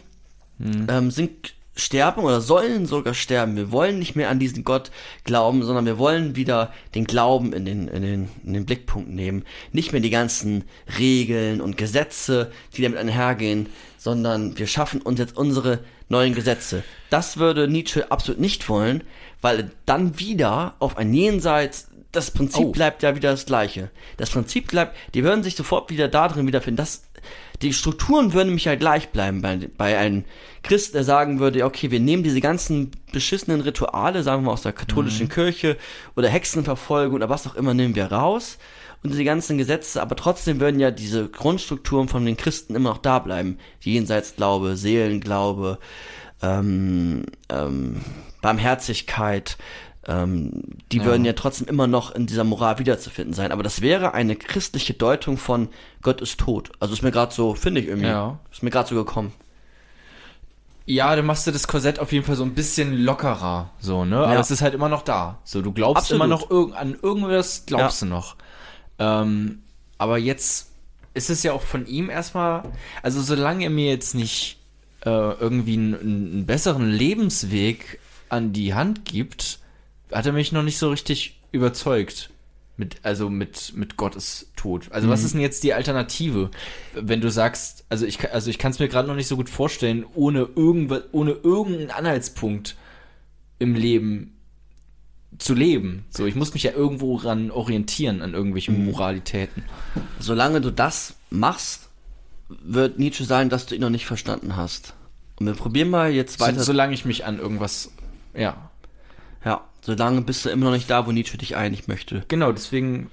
ähm, sind sterben oder sollen sogar sterben. Wir wollen nicht mehr an diesen Gott glauben, sondern wir wollen wieder den Glauben in den, in den, in den Blickpunkt nehmen. Nicht mehr die ganzen Regeln und Gesetze, die damit einhergehen, sondern wir schaffen uns jetzt unsere neuen Gesetze. Das würde Nietzsche absolut nicht wollen, weil dann wieder auf ein Jenseits das Prinzip Oh. bleibt ja wieder das gleiche. Das Prinzip bleibt, die würden sich sofort wieder da drin wiederfinden. Das, die Strukturen würden nämlich ja gleich bleiben bei, bei einem Christ, der sagen würde, okay, wir nehmen diese ganzen beschissenen Rituale, sagen wir mal aus der katholischen Kirche oder Hexenverfolgung oder was auch immer, nehmen wir raus und diese ganzen Gesetze, aber trotzdem würden ja diese Grundstrukturen von den Christen immer noch da bleiben. Jenseitsglaube, Seelenglaube, ähm, ähm, Barmherzigkeit, ähm, die Ja. würden ja trotzdem immer noch in dieser Moral wiederzufinden sein. Aber das wäre eine christliche Deutung von Gott ist tot. Also ist mir gerade so, finde ich irgendwie, Ja. ist mir gerade so gekommen. Ja, dann machst du das Korsett auf jeden Fall so ein bisschen lockerer, so, ne? Aber Ja. es ist halt immer noch da. So, du glaubst Absolut. immer noch irg an irgendwas, glaubst du noch. Ähm, aber jetzt ist es ja auch von ihm erstmal, also solange er mir jetzt nicht äh, irgendwie einen, einen besseren Lebensweg an die Hand gibt, hat er mich noch nicht so richtig überzeugt. Mit, also mit, mit Gottes Tod. Also was ist denn jetzt die Alternative? Wenn du sagst, also ich, kann- also ich kann es mir gerade noch nicht so gut vorstellen, ohne irgendwas, ohne irgendeinen Anhaltspunkt im Leben zu leben. So, ich muss mich ja irgendwo ran orientieren an irgendwelchen Moralitäten. Solange du das machst, wird Nietzsche sagen, dass du ihn noch nicht verstanden hast. Und wir probieren mal jetzt So, weiter. solange ich mich an irgendwas, ja, ja, solange bist du immer noch nicht da, wo Nietzsche dich einig möchte. genau, deswegen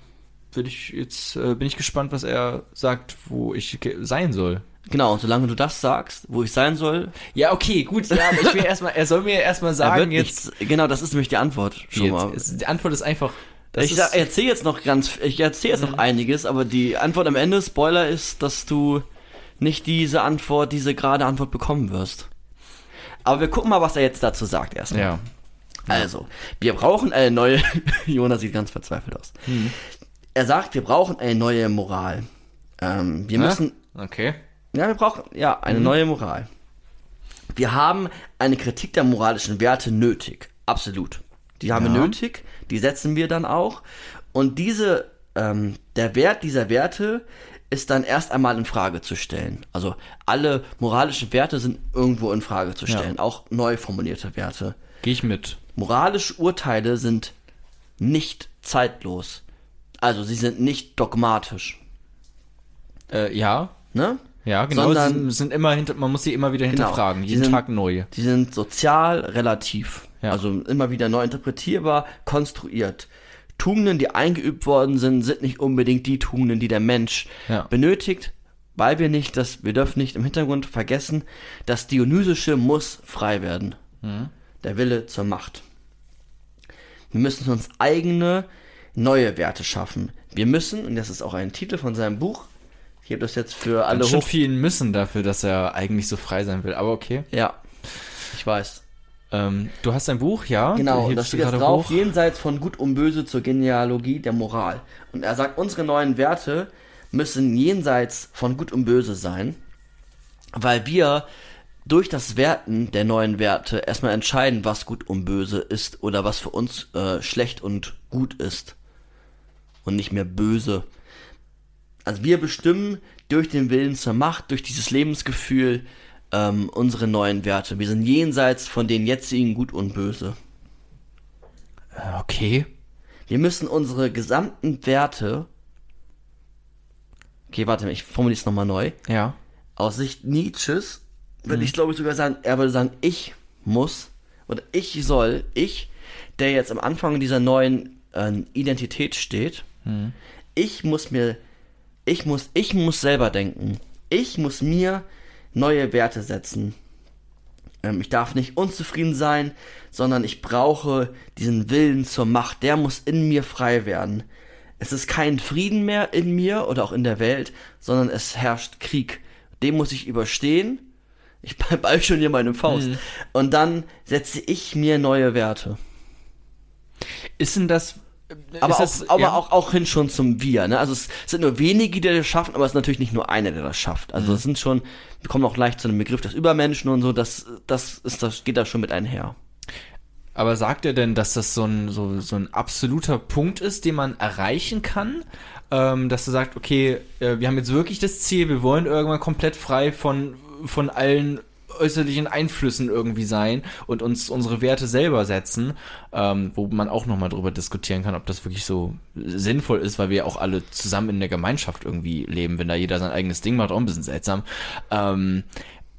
würde ich jetzt, äh, bin ich gespannt, was er sagt, wo ich sein soll. Genau, solange du das sagst, wo ich sein soll, Ja, okay, gut, ja, aber ich will erstmal, er soll mir erstmal er sagen, jetzt, nichts. Genau, das ist nämlich die Antwort schon jetzt mal. ist, die Antwort ist einfach, das ich Mhm. erzähle jetzt noch ganz, ich erzähle jetzt noch einiges, aber die Antwort am Ende, Spoiler, ist, dass du nicht diese Antwort, diese gerade Antwort bekommen wirst. Aber wir gucken mal, was er jetzt dazu sagt erstmal. ja, Also, wir brauchen eine neue. Jonas sieht ganz verzweifelt aus. Mhm. Er sagt, wir brauchen eine neue Moral. Ähm, wir Ja? müssen. okay, Ja, wir brauchen ja Mhm. eine neue Moral. Wir haben eine Kritik der moralischen Werte nötig. Absolut. Die haben wir Ja. nötig, die setzen wir dann auch. Und diese, ähm, der Wert dieser Werte ist dann erst einmal in Frage zu stellen. Also alle moralischen Werte sind irgendwo in Frage zu stellen, auch neu formulierte Werte. Gehe ich mit. Moralische Urteile sind nicht zeitlos. Also sie sind nicht dogmatisch. Äh, ja, Ne? Ja, genau. Sondern- sind, immer hinter, man muss sie immer wieder Genau. hinterfragen. Die Jeden sind- Tag neu. Die sind sozial relativ. Ja. Also immer wieder neu interpretierbar, konstruiert. Tugenden, die eingeübt worden sind, sind nicht unbedingt die Tugenden, die der Mensch Ja. benötigt, weil wir nicht, das, wir dürfen nicht im Hintergrund vergessen, das Dionysische muss frei werden. Mhm. Der Wille zur Macht. Wir müssen uns eigene, neue Werte schaffen. Wir müssen, und das ist auch ein Titel von seinem Buch, ich habe das jetzt für alle Ganz schön hoch... vielen müssen dafür, dass er eigentlich so frei sein will. Aber okay. Ja, ich weiß. Ähm, du hast ein Buch, ja? Genau, das du steht jetzt gerade drauf, hoch. jenseits von Gut und Böse zur Genealogie der Moral. Und er sagt, unsere neuen Werte müssen jenseits von Gut und Böse sein, weil wir durch das Werten der neuen Werte erstmal entscheiden, was gut und böse ist oder was für uns äh, schlecht und gut ist. Und nicht mehr böse. Also wir bestimmen durch den Willen zur Macht, durch dieses Lebensgefühl ähm, unsere neuen Werte. Wir sind jenseits von den jetzigen Gut und Böse. Äh, Okay. Wir müssen unsere gesamten Werte. Okay, warte mal, ich formuliere es nochmal neu. Ja. Aus Sicht Nietzsches würde ich glaube ich sogar sagen, er würde sagen, ich muss oder ich soll, ich, der jetzt am Anfang dieser neuen äh, Identität steht, ich muss mir, ich muss, ich muss selber denken. Ich muss mir neue Werte setzen. Ähm, ich darf nicht unzufrieden sein, sondern ich brauche diesen Willen zur Macht. Der muss in mir frei werden. Es ist kein Frieden mehr in mir oder auch in der Welt, sondern es herrscht Krieg. Den muss ich überstehen. Ich ball schon hier meine Faust. Und dann setze ich mir neue Werte. Ist denn das. Aber, ist auch, das, aber ja, auch, auch hin schon zum Wir. Ne? Also es sind nur wenige, die das schaffen, aber es ist natürlich nicht nur einer, der das schafft. Also es sind schon, wir kommen auch gleich zu dem Begriff des Übermenschen und so, das, das ist das geht da schon mit einher. Aber sagt er denn, dass das so ein, so, so ein absoluter Punkt ist, den man erreichen kann? Ähm, dass er sagt, okay, äh, wir haben jetzt wirklich das Ziel, wir wollen irgendwann komplett frei von, von allen äußerlichen Einflüssen irgendwie sein und uns unsere Werte selber setzen, ähm, wo man auch nochmal drüber diskutieren kann, ob das wirklich so sinnvoll ist, weil wir auch alle zusammen in der Gemeinschaft irgendwie leben. Wenn da jeder sein eigenes Ding macht, auch ein bisschen seltsam. Ähm,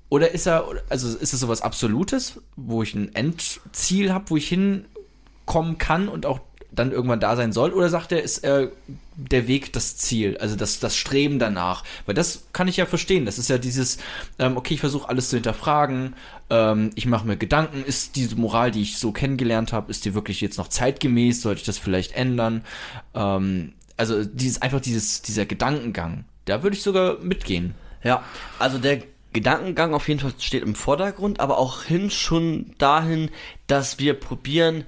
oder ist er, also ist es sowas Absolutes, wo ich ein Endziel habe, wo ich hinkommen kann und auch dann irgendwann da sein soll? Oder sagt er, ist er der Weg das Ziel, also das, das Streben danach? Weil das kann ich ja verstehen. Das ist ja dieses, ähm, okay, ich versuche alles zu hinterfragen, ähm, ich mache mir Gedanken, ist diese Moral, die ich so kennengelernt habe, ist die wirklich jetzt noch zeitgemäß? Sollte ich das vielleicht ändern? Ähm, also dieses, einfach dieses, dieser Gedankengang, da würde ich sogar mitgehen. Ja, also der Gedankengang auf jeden Fall steht im Vordergrund, aber auch hin schon dahin, dass wir probieren,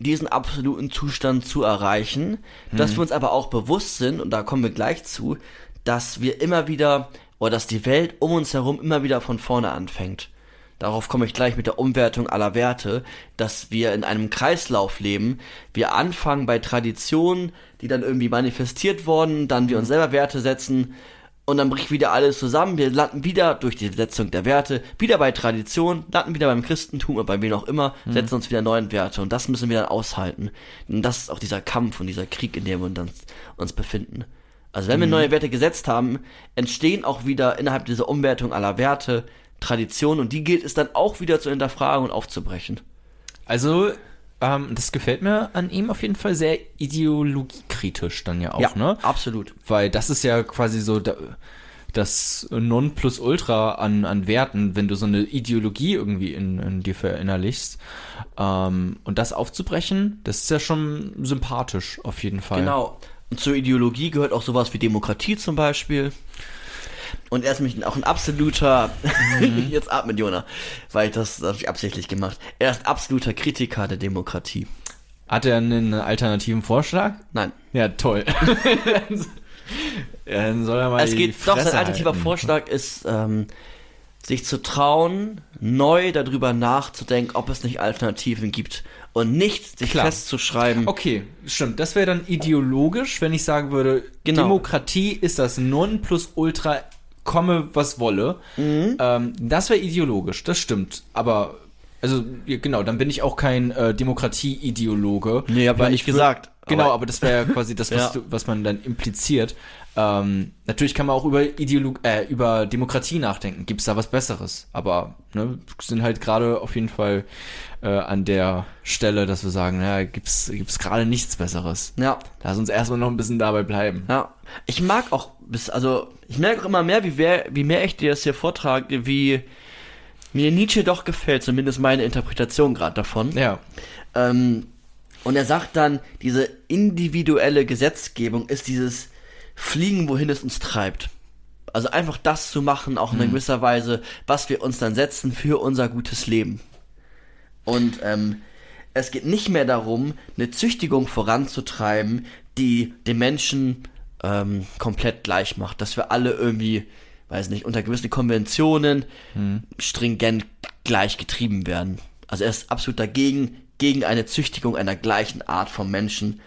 diesen absoluten Zustand zu erreichen, dass wir uns aber auch bewusst sind, und da kommen wir gleich zu, dass wir immer wieder, oder dass die Welt um uns herum immer wieder von vorne anfängt. Darauf komme ich gleich mit der Umwertung aller Werte, dass wir in einem Kreislauf leben. Wir anfangen bei Traditionen, die dann irgendwie manifestiert wurden, dann wir uns selber Werte setzen und dann bricht wieder alles zusammen. Wir landen wieder durch die Setzung der Werte, wieder bei Tradition, landen wieder beim Christentum oder bei wem auch immer, setzen uns wieder neuen Werte und das müssen wir dann aushalten. Und das ist auch dieser Kampf und dieser Krieg, in dem wir uns, uns befinden. Also wenn wir neue Werte gesetzt haben, entstehen auch wieder innerhalb dieser Umwertung aller Werte Traditionen und die gilt es dann auch wieder zu hinterfragen und aufzubrechen. Also, ähm, das gefällt mir an ihm auf jeden Fall sehr ideologiekritisch dann ja auch, ne? absolut. Weil das ist ja quasi so da, das Nonplusultra an, an Werten, wenn du so eine Ideologie irgendwie in, in dir verinnerlichst. Ähm, und das aufzubrechen, das ist ja schon sympathisch auf jeden Fall. Genau. Und zur Ideologie gehört auch sowas wie Demokratie zum Beispiel. Und er ist nämlich auch ein absoluter, jetzt atmet Jona, weil ich das, das habe ich absichtlich gemacht. Er ist absoluter Kritiker der Demokratie. Hat er einen alternativen Vorschlag? Nein. Ja, toll. Dann soll er mal Es geht, doch, sein alternativer halten. Vorschlag ist, ähm, sich zu trauen, neu darüber nachzudenken, ob es nicht Alternativen gibt und nicht sich Klar. festzuschreiben. Okay, stimmt. Das wäre dann ideologisch, wenn ich sagen würde, Genau. Demokratie ist das Nonplusultra, komme was wolle. Mhm. Ähm, das wäre ideologisch, das stimmt. Aber, also, ja, genau, dann bin ich auch kein äh, Demokratie-Ideologe. Nee, hab ich weil nicht gesagt. Genau, Aber- aber, das wäre ja quasi das, was, Ja. du, was man dann impliziert. Ähm, natürlich kann man auch über Ideolog äh, über Demokratie nachdenken. Gibt es da was Besseres? Aber ne, sind halt gerade auf jeden Fall äh, an der Stelle, dass wir sagen, naja, gibt's gibt's gerade nichts Besseres. Ja, Lass uns erstmal noch ein bisschen dabei bleiben. ja. Ich mag auch, bis, also, ich merke auch immer mehr, wie, wer, wie mehr ich dir das hier vortrage, wie mir Nietzsche doch gefällt, zumindest meine Interpretation gerade davon. Ja. Ähm, und er sagt dann, diese individuelle Gesetzgebung ist dieses Fliegen, wohin es uns treibt. Also einfach das zu machen, auch in gewisser Weise, was wir uns dann setzen für unser gutes Leben. Und ähm, es geht nicht mehr darum, eine Züchtigung voranzutreiben, die den Menschen ähm, komplett gleich macht, dass wir alle irgendwie, weiß nicht, unter gewissen Konventionen stringent gleich getrieben werden. Also er ist absolut dagegen, gegen eine Züchtigung einer gleichen Art von Menschen.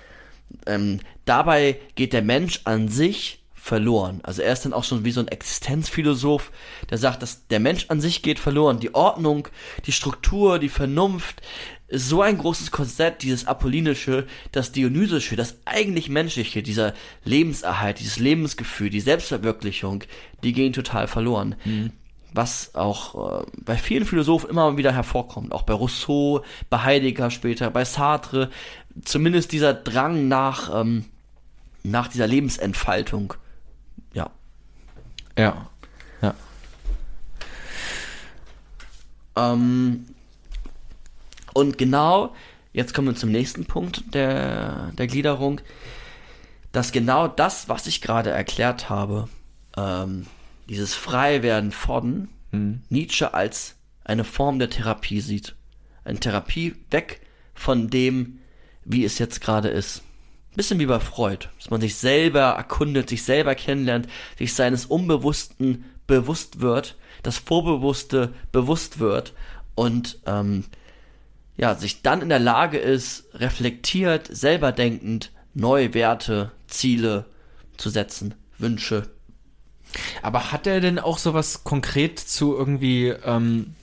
Ähm, dabei geht der Mensch an sich verloren. Also er ist dann auch schon wie so ein Existenzphilosoph, der sagt, dass der Mensch an sich geht verloren. Die Ordnung, die Struktur, die Vernunft ist so ein großes Korsett, dieses Apollinische, das Dionysische, das eigentlich Menschliche, dieser Lebenserhalt, dieses Lebensgefühl, die Selbstverwirklichung, die gehen total verloren. Was auch äh, bei vielen Philosophen immer wieder hervorkommt, auch bei Rousseau, bei Heidegger später, bei Sartre, zumindest dieser Drang nach, ähm, nach dieser Lebensentfaltung. Ja. Ja. Ähm, und genau, jetzt kommen wir zum nächsten Punkt der, der Gliederung, dass genau das, was ich gerade erklärt habe, ähm, dieses Freiwerden von Nietzsche als eine Form der Therapie sieht. Eine Therapie weg von dem, wie es jetzt gerade ist. Bisschen wie bei Freud, dass man sich selber erkundet, sich selber kennenlernt, sich seines Unbewussten bewusst wird, das Vorbewusste bewusst wird und ähm, ja, sich dann in der Lage ist, reflektiert, selber denkend, neue Werte, Ziele zu setzen, Wünsche. Aber hat er denn auch sowas konkret zu irgendwie ähm,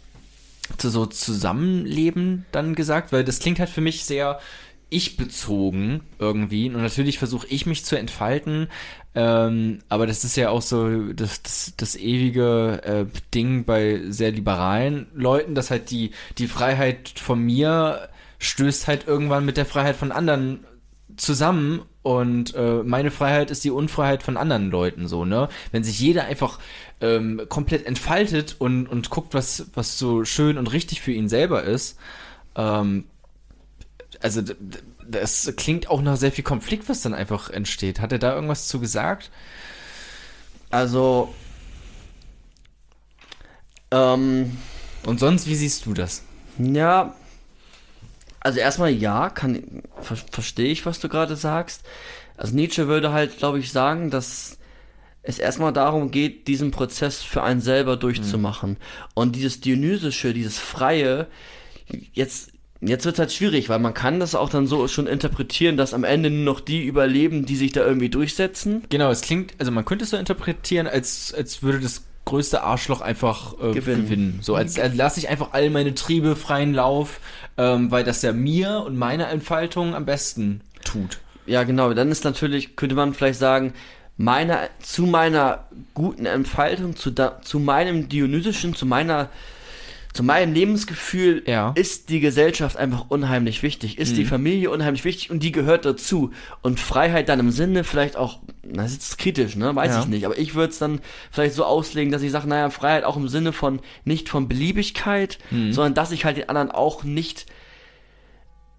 zu so Zusammenleben dann gesagt? Weil das klingt halt für mich sehr ich-bezogen irgendwie. Und natürlich versuche ich mich zu entfalten. Ähm, aber das ist ja auch so das, das, das ewige äh, Ding bei sehr liberalen Leuten, dass halt die, die Freiheit von mir stößt halt irgendwann mit der Freiheit von anderen zusammen und äh, meine Freiheit ist die Unfreiheit von anderen Leuten so, ne? Wenn sich jeder einfach ähm, komplett entfaltet und, und guckt, was, was so schön und richtig für ihn selber ist, ähm, also das klingt auch nach sehr viel Konflikt, was dann einfach entsteht. Hat er da irgendwas zu gesagt? Also, ähm, Und sonst, wie siehst du das? Ja, also erstmal ja, kann ver verstehe ich, was du gerade sagst. Also Nietzsche würde halt, glaube ich, sagen, dass es erstmal darum geht, diesen Prozess für einen selber durchzumachen. Und dieses Dionysische, dieses Freie, jetzt, jetzt wird es halt schwierig, weil man kann das auch dann so schon interpretieren, dass am Ende nur noch die überleben, die sich da irgendwie durchsetzen. Genau, es klingt, also man könnte es so interpretieren, als, als würde das größte Arschloch einfach äh, Gewinnen. gewinnen. So, als, als lasse ich einfach all meine Triebe freien Lauf, ähm, weil das ja mir und meiner Entfaltung am besten tut. Ja, genau. Dann ist natürlich, könnte man vielleicht sagen, meiner, zu meiner guten Entfaltung, zu, da, zu meinem Dionysischen, zu meiner, zu meinem Lebensgefühl Ja. ist die Gesellschaft einfach unheimlich wichtig, ist die Familie unheimlich wichtig und die gehört dazu. Und Freiheit dann im Sinne vielleicht auch, na, das ist kritisch, ne, weiß Ja. ich nicht, aber ich würde es dann vielleicht so auslegen, dass ich sage, naja, Freiheit auch im Sinne von, nicht von Beliebigkeit, sondern dass ich halt den anderen auch nicht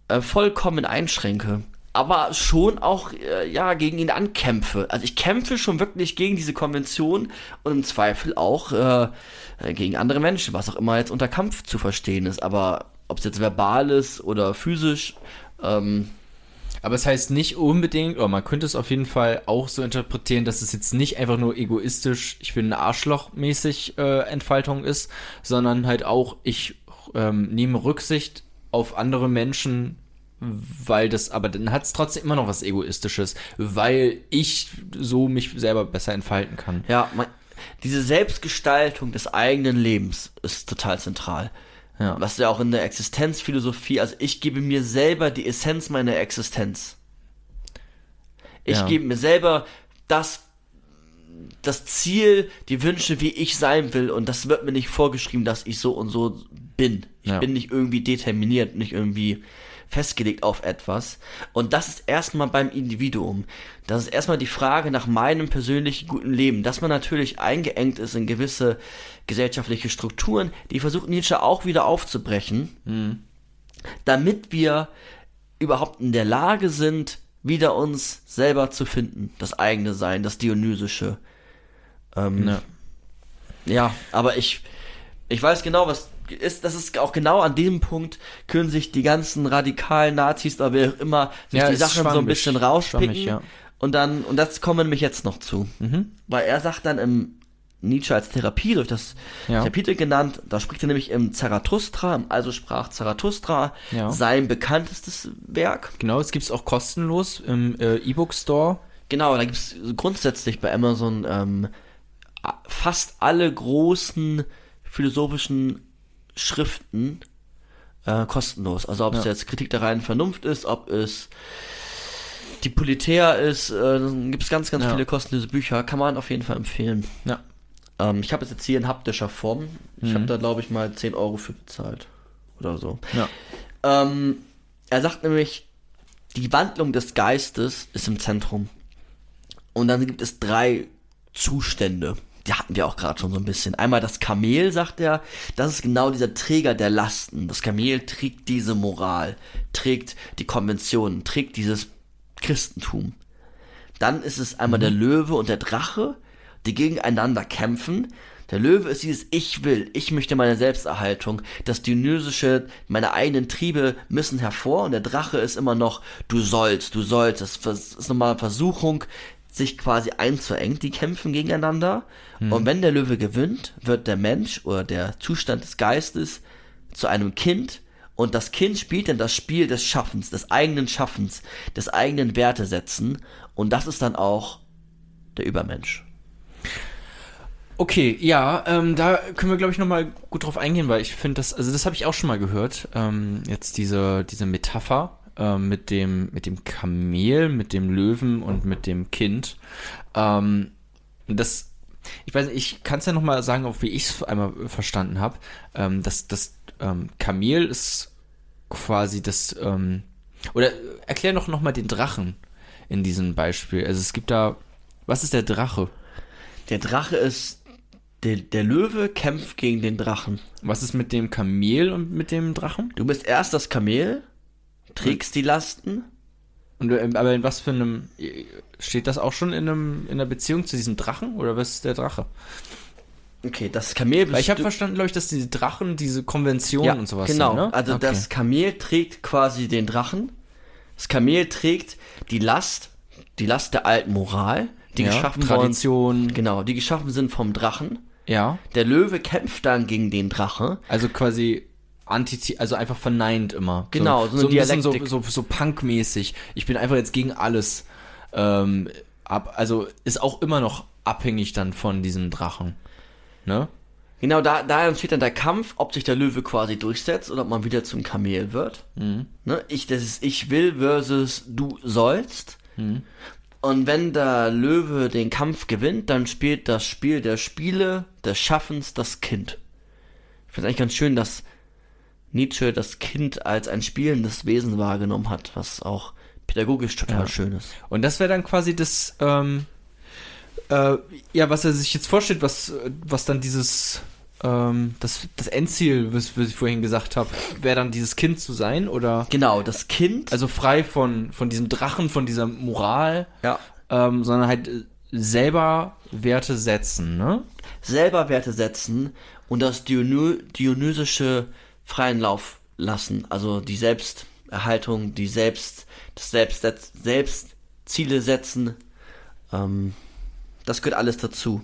äh, vollkommen einschränke. Aber schon auch, äh, ja, gegen ihn ankämpfe. Also ich kämpfe schon wirklich gegen diese Konvention und im Zweifel auch äh, äh, gegen andere Menschen, was auch immer jetzt unter Kampf zu verstehen ist. Aber ob es jetzt verbal ist oder physisch, ähm, Aber es heißt nicht unbedingt, oder man könnte es auf jeden Fall auch so interpretieren, dass es jetzt nicht einfach nur egoistisch, ich bin ein Arschloch mäßig äh, Entfaltung ist, sondern halt auch, ich ähm, nehme Rücksicht auf andere Menschen, weil das, aber dann hat es trotzdem immer noch was Egoistisches, weil ich so mich selber besser entfalten kann. Ja, man, diese Selbstgestaltung des eigenen Lebens ist total zentral. Ja. Was ja auch in der Existenzphilosophie, also ich gebe mir selber die Essenz meiner Existenz. Ich Ja. gebe mir selber das, das Ziel, die Wünsche, wie ich sein will, und das wird mir nicht vorgeschrieben, dass ich so und so bin. Ich Ja. bin nicht irgendwie determiniert, nicht irgendwie festgelegt auf etwas. Und das ist erstmal beim Individuum. Das ist erstmal die Frage nach meinem persönlichen guten Leben, dass man natürlich eingeengt ist in gewisse gesellschaftliche Strukturen, die versucht Nietzsche auch wieder aufzubrechen, damit wir überhaupt in der Lage sind, wieder uns selber zu finden, das eigene Sein, das Dionysische. Ähm, Ja. ja, aber ich, ich weiß genau, was ist, das ist auch genau an diesem Punkt können sich die ganzen radikalen Nazis oder wer auch immer sich Ja, die Sachen so ein schwammig. bisschen rauspicken. Schwammig, ja. Und dann, und das kommen wir nämlich jetzt noch zu. Mhm. Weil er sagt dann im Nietzsche als Therapie, durch das Ja. Kapitel genannt, da spricht er nämlich im Zarathustra, Also sprach Zarathustra, Ja. sein bekanntestes Werk. Genau, es gibt es auch kostenlos im äh, E-Book-Store. Genau, da gibt es grundsätzlich bei Amazon ähm, fast alle großen philosophischen Schriften äh, kostenlos. Also ob es Ja. jetzt Kritik der reinen Vernunft ist, ob es die Politär ist, äh, gibt es ganz, ganz Ja. viele kostenlose Bücher, kann man auf jeden Fall empfehlen. Ja. Ähm, ich habe es jetzt hier in haptischer Form. Ich Mhm. habe da, glaube ich, mal 10 Euro für bezahlt. Oder so. Ja. Ähm, er sagt nämlich, die Wandlung des Geistes ist im Zentrum. Und dann gibt es drei Zustände. Die hatten wir auch gerade schon so ein bisschen. Einmal das Kamel, sagt er, das ist genau dieser Träger der Lasten. Das Kamel trägt diese Moral, trägt die Konventionen, trägt dieses Christentum. Dann ist es einmal der Löwe und der Drache, die gegeneinander kämpfen. Der Löwe ist dieses Ich will, ich möchte meine Selbsterhaltung, das Dionysische, meine eigenen Triebe müssen hervor und der Drache ist immer noch Du sollst, du sollst. Das ist nochmal eine Versuchung, sich quasi einzuengen. Die kämpfen gegeneinander. Und wenn der Löwe gewinnt, wird der Mensch oder der Zustand des Geistes zu einem Kind. Und das Kind spielt dann das Spiel des Schaffens, des eigenen Schaffens, des eigenen Wertesetzen. Und das ist dann auch der Übermensch. Okay, ja, ähm, da können wir, glaube ich, nochmal gut drauf eingehen, weil ich finde das, also das habe ich auch schon mal gehört, ähm, jetzt diese, diese Metapher ähm, mit, dem, mit dem Kamel, mit dem Löwen und mit dem Kind. Ähm, das, ich weiß nicht, ich kann es ja nochmal sagen, auch wie ich es einmal verstanden habe. Ähm, das das ähm, Kamel ist quasi das, ähm, oder erklär doch nochmal den Drachen in diesem Beispiel. Also es gibt da, was ist der Drache? Der Drache ist der, der Löwe kämpft gegen den Drachen. Was ist mit dem Kamel und mit dem Drachen? Du bist erst das Kamel, trägst die Lasten. Und, ähm, aber in was für einem. Steht das auch schon in, einem, in einer Beziehung zu diesem Drachen? Oder was ist der Drache? Okay, das Kamel Weil ich habe verstanden, glaube ich, dass diese Drachen diese Konventionen und sowas genau. sind. Ne? Also Okay. das Kamel trägt quasi den Drachen. Das Kamel trägt die Last, die Last der alten Moral, die ja, geschaffen Tradition. worden, genau, die geschaffen sind vom Drachen. Ja. Der Löwe kämpft dann gegen den Drache. Also quasi. Anti, also einfach verneint immer. Genau, so so, eine ein bisschen so, Dialektik. so, so punkmäßig. Ich bin einfach jetzt gegen alles. Ähm, ab, also ist auch immer noch abhängig dann von diesem Drachen. Ne? Genau, da, da entsteht dann der Kampf, ob sich der Löwe quasi durchsetzt oder ob man wieder zum Kamel wird. Mhm. Ne? Ich, das ist ich will versus du sollst. Mhm. Und wenn der Löwe den Kampf gewinnt, dann spielt das Spiel der Spiele, des Schaffens das Kind. Ich finde eigentlich ganz schön, dass Nietzsche das Kind als ein spielendes Wesen wahrgenommen hat, was auch pädagogisch total Ja. schön ist. Und das wäre dann quasi das, ähm, äh, ja, was er sich jetzt vorstellt, was, was dann dieses, ähm, das, das Endziel, was, was ich vorhin gesagt habe, wäre dann dieses Kind zu sein oder Genau, das Kind. also frei von, von diesem Drachen, von dieser Moral, ja. ähm, sondern halt äh, selber Werte setzen, ne? selber Werte setzen und das Diony Dionysische freien Lauf lassen, also die selbst Selbsterhaltung, die Selbst, das Selbst, Selbst Ziele setzen. Ähm, das gehört alles dazu.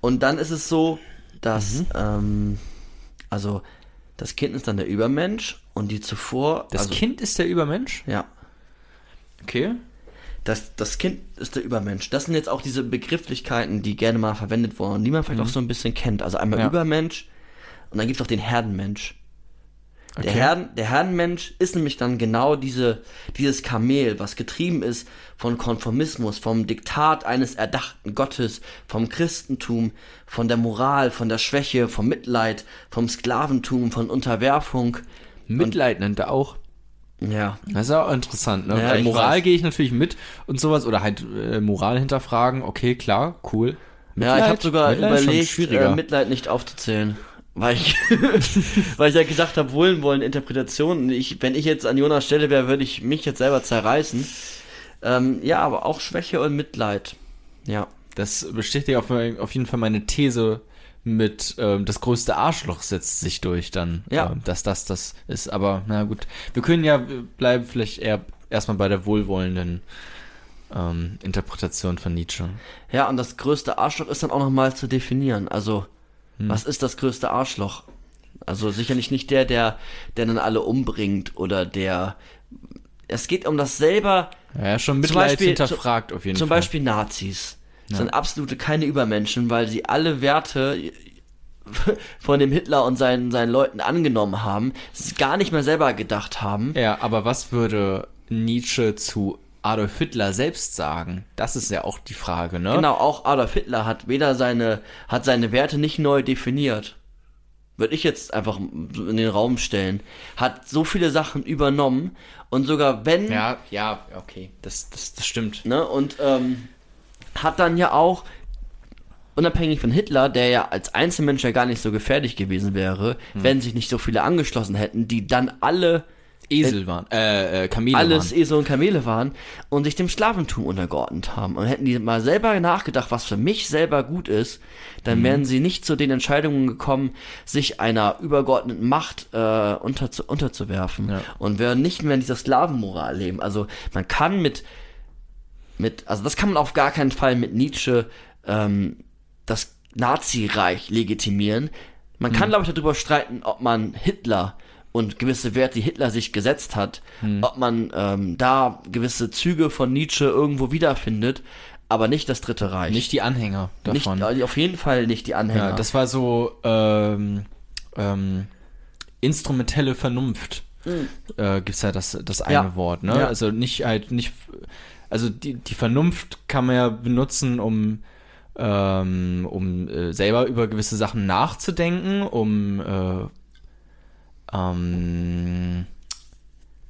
Und dann ist es so, dass, ähm, also, das Kind ist dann der Übermensch und die zuvor. Das also, Kind ist der Übermensch? Ja. Okay. Das, das Kind ist der Übermensch. Das sind jetzt auch diese Begrifflichkeiten, die gerne mal verwendet wurden, die man vielleicht auch so ein bisschen kennt. Also einmal Mhm. Ja. Übermensch und dann gibt es auch den Herdenmensch. Der, Okay. Herden, der Herdenmensch ist nämlich dann genau diese, dieses Kamel, was getrieben ist von Konformismus, vom Diktat eines erdachten Gottes, vom Christentum, von der Moral, von der Schwäche, vom Mitleid, vom Sklaventum, von Unterwerfung. Mitleid nennt er auch. Ja, Das ist auch interessant, ne? Ja, Bei Moral gehe ich natürlich mit und sowas oder halt äh, Moral hinterfragen, okay, klar, cool. Ja, ich habe sogar Mitleid überlegt, äh, Mitleid nicht aufzuzählen. Weil ich, weil ich ja gesagt habe, Wohlwollen, Interpretation. Und Ich, wenn ich jetzt an Jonas Stelle wäre, würde ich mich jetzt selber zerreißen. Ähm, ja, aber auch Schwäche und Mitleid. Ja. Das bestätigt auf, auf jeden Fall meine These mit ähm, das größte Arschloch setzt sich durch dann, Ja. ähm, dass das das ist. Aber na gut, wir können ja bleiben vielleicht eher erstmal bei der wohlwollenden ähm, Interpretation von Nietzsche. Ja, und das größte Arschloch ist dann auch nochmal zu definieren. Also, was ist das größte Arschloch? Also sicherlich nicht der, der, der dann alle umbringt oder der. Es geht um das selber Ja, schon Zum Mitleid Beispiel- hinterfragt auf jeden Zum Fall. Beispiel Nazis sind absolute keine Übermenschen, weil sie alle Werte von dem Hitler und seinen, seinen Leuten angenommen haben, gar nicht mehr selber gedacht haben. Ja, aber was würde Nietzsche zu Adolf Hitler selbst sagen? Das ist ja auch die Frage, ne? Genau, auch Adolf Hitler hat weder seine, hat seine Werte nicht neu definiert. Würde ich jetzt einfach in den Raum stellen. Hat so viele Sachen übernommen und sogar wenn, Ja, ja, okay, das, das, das stimmt. ne, und ähm, hat dann ja auch, unabhängig von Hitler, der ja als Einzelmensch ja gar nicht so gefährlich gewesen wäre, Hm. wenn sich nicht so viele angeschlossen hätten, die dann alle Esel waren, äh, äh Kamele alles waren. Esel und Kamele waren und sich dem Sklaventum untergeordnet haben. Und hätten die mal selber nachgedacht, was für mich selber gut ist, Mhm. dann wären sie nicht zu den Entscheidungen gekommen, sich einer übergeordneten Macht äh, unter, unterzuwerfen Ja. und wären nicht mehr in dieser Sklavenmoral leben. Also man kann mit, mit, also das kann man auf gar keinen Fall mit Nietzsche ähm, das Nazireich legitimieren. Man Mhm. kann, glaube ich, darüber streiten, ob man Hitler und gewisse Werte, die Hitler sich gesetzt hat, Mhm. ob man ähm, da gewisse Züge von Nietzsche irgendwo wiederfindet, aber nicht das Dritte Reich. Nicht die Anhänger Nicht, davon. äh, auf jeden Fall nicht die Anhänger. ja, das war so ähm, ähm, instrumentelle Vernunft. Äh, gibt's ja das, das eine Ja. Wort, ne? Ja. Also nicht halt nicht also die, die Vernunft kann man ja benutzen, um ähm, um äh, selber über gewisse Sachen nachzudenken, um äh, ähm,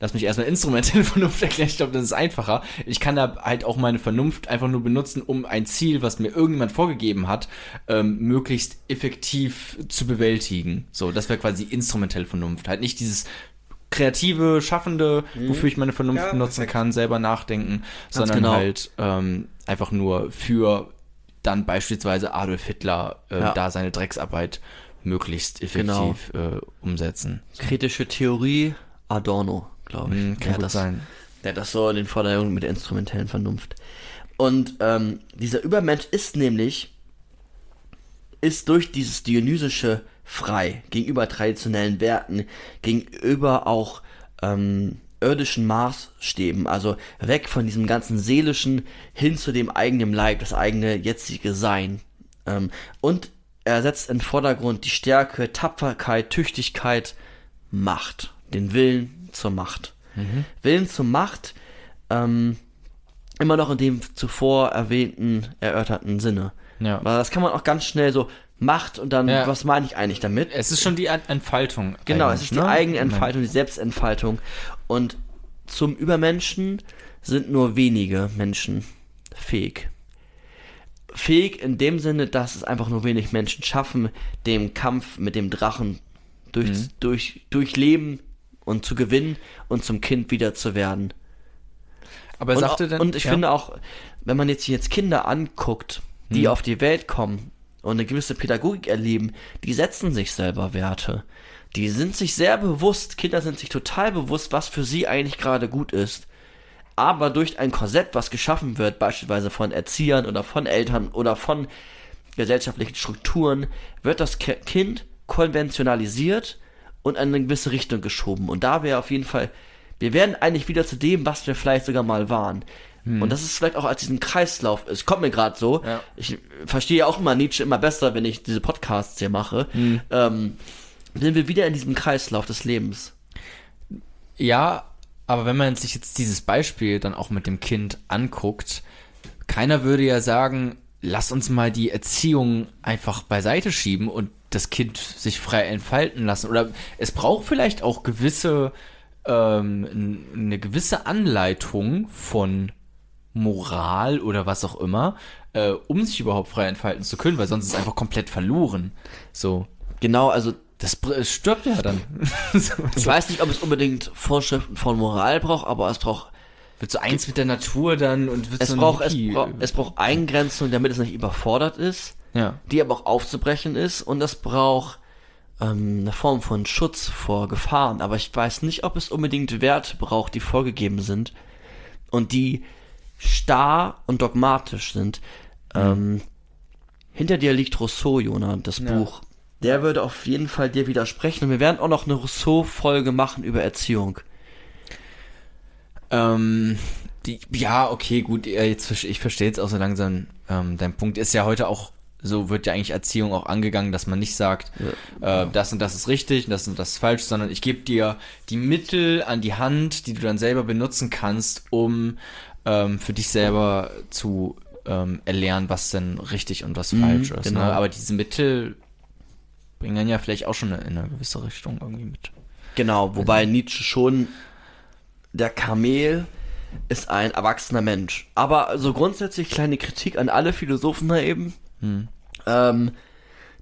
Lass mich erstmal instrumentelle Vernunft erklären, ich glaube, das ist einfacher. Ich kann da halt auch meine Vernunft einfach nur benutzen, um ein Ziel, was mir irgendjemand vorgegeben hat, ähm, möglichst effektiv zu bewältigen. So, das wäre quasi instrumentelle Vernunft. Halt nicht dieses kreative, schaffende, wofür ich meine Vernunft Mhm. Ja, benutzen perfekt. kann, selber nachdenken, sondern genau. halt ähm, einfach nur für dann beispielsweise Adolf Hitler äh, Ja. da seine Drecksarbeit möglichst Genau. effektiv äh, umsetzen. Kritische Theorie, Adorno, glaube ich. Hm, kann Der gut das, sein. Der hat das so in den Vordergrund mit der instrumentellen Vernunft. Und ähm, dieser Übermensch ist nämlich, ist durch dieses Dionysische frei gegenüber traditionellen Werten, gegenüber auch ähm, irdischen Maßstäben, also weg von diesem ganzen seelischen hin zu dem eigenen Leib, das eigene jetzige Sein. Ähm, und er setzt im Vordergrund die Stärke, Tapferkeit, Tüchtigkeit, Macht, den Willen zur Macht. Willen zur Macht, ähm, immer noch in dem zuvor erwähnten, erörterten Sinne. Ja. Weil das kann man auch ganz schnell so Macht und dann, Ja. was meine ich eigentlich damit? Es ist schon die Ent- Entfaltung. Genau, es ist die ne? eigene Entfaltung, die Selbstentfaltung. Und zum Übermenschen sind nur wenige Menschen fähig. Fähig in dem Sinne, dass es einfach nur wenig Menschen schaffen, dem Kampf mit dem Drachen durch, Mhm. durch, durchleben und zu gewinnen und zum Kind wieder zu werden. Aber und, sagte denn, und ich ja? finde auch, wenn man jetzt jetzt Kinder anguckt, die Mhm. auf die Welt kommen, und eine gewisse Pädagogik erleben, die setzen sich selber Werte. Die sind sich sehr bewusst, Kinder sind sich total bewusst, was für sie eigentlich gerade gut ist. Aber durch ein Korsett, was geschaffen wird, beispielsweise von Erziehern oder von Eltern oder von gesellschaftlichen Strukturen, wird das Ki- Kind konventionalisiert und in eine gewisse Richtung geschoben. Und da wäre auf jeden Fall, wir werden eigentlich wieder zu dem, was wir vielleicht sogar mal waren. Und das ist vielleicht auch als diesen Kreislauf, es kommt mir gerade so, Ja. ich verstehe auch immer Nietzsche immer besser, wenn ich diese Podcasts hier mache, ähm, sind wir wieder in diesem Kreislauf des Lebens. Ja, aber wenn man sich jetzt dieses Beispiel dann auch mit dem Kind anguckt, keiner würde ja sagen, lass uns mal die Erziehung einfach beiseite schieben und das Kind sich frei entfalten lassen. Oder es braucht vielleicht auch gewisse, ähm, eine gewisse Anleitung von Moral oder was auch immer, äh, um sich überhaupt frei entfalten zu können, weil sonst ist es einfach komplett verloren. So. Genau, also Das stirbt ja dann. ich weiß nicht, ob es unbedingt Vorschriften von Moral braucht, aber es braucht wird so eins mit der Natur dann und wird es braucht es, braucht es braucht Eingrenzung, damit es nicht überfordert ist, ja. die aber auch aufzubrechen ist und es braucht ähm, eine Form von Schutz vor Gefahren. Aber ich weiß nicht, ob es unbedingt Werte braucht, die vorgegeben sind und die starr und dogmatisch sind. Ähm, hinter dir liegt Rousseau, Jona, das Ja. Buch. Der würde auf jeden Fall dir widersprechen und wir werden auch noch eine Rousseau-Folge machen über Erziehung. Ähm, die, ja, okay, gut, ja, jetzt ich verstehe jetzt auch so langsam. Ähm, dein Punkt ist ja heute auch, so wird ja eigentlich Erziehung auch angegangen, dass man nicht sagt, äh, das und das ist richtig und das und das ist falsch, sondern ich gebe dir die Mittel an die Hand, die du dann selber benutzen kannst, um ähm, für dich selber zu ähm, erlernen, was denn richtig und was falsch ist. genau. Ne? Aber diese Mittel bringen ja vielleicht auch schon in eine gewisse Richtung irgendwie mit. Genau, wobei Nietzsche schon, der Kamel ist ein erwachsener Mensch. Aber so grundsätzlich kleine Kritik an alle Philosophen da eben. Ähm,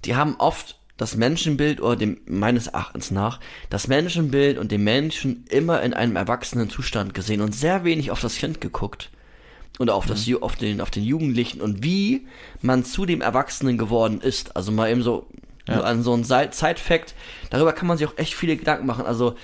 die haben oft das Menschenbild oder dem, meines Erachtens nach, das Menschenbild und den Menschen immer in einem erwachsenen Zustand gesehen und sehr wenig auf das Kind geguckt. Oder auf, das, Ju- auf, den, auf den Jugendlichen und wie man zu dem Erwachsenen geworden ist. Also mal eben so nur an so ein Sei- Side-Fact. Darüber kann man sich auch echt viele Gedanken machen. Also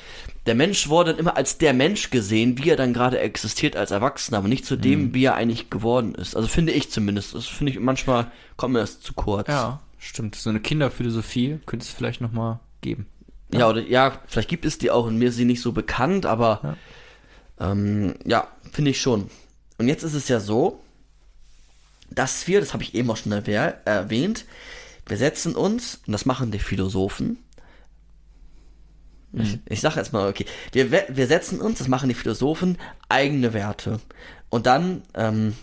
der Mensch wurde dann immer als der Mensch gesehen, wie er dann gerade existiert als Erwachsener, aber nicht zu dem, wie er eigentlich geworden ist. Also finde ich zumindest. Das finde ich manchmal kommt mir das zu kurz. Ja, stimmt. So eine Kinderphilosophie könnte es vielleicht nochmal geben. Ja, oder ja, vielleicht gibt es die auch und mir ist sie nicht so bekannt, aber ja, ähm, ja finde ich schon. Und jetzt ist es ja so, dass wir, das habe ich eben auch schon erwäh- erwähnt, wir setzen uns, und das machen die Philosophen, ich, ich sage jetzt mal, okay, wir, wir setzen uns, das machen die Philosophen, eigene Werte. Und dann ähm,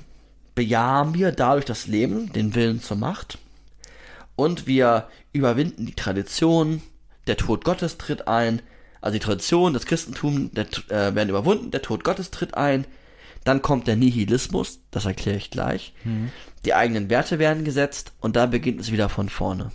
bejahen wir dadurch das Leben, den Willen zur Macht. Und wir überwinden die Tradition, der Tod Gottes tritt ein, also die Tradition, das Christentum der, äh, werden überwunden, der Tod Gottes tritt ein, dann kommt der Nihilismus, das erkläre ich gleich, die eigenen Werte werden gesetzt und dann beginnt es wieder von vorne.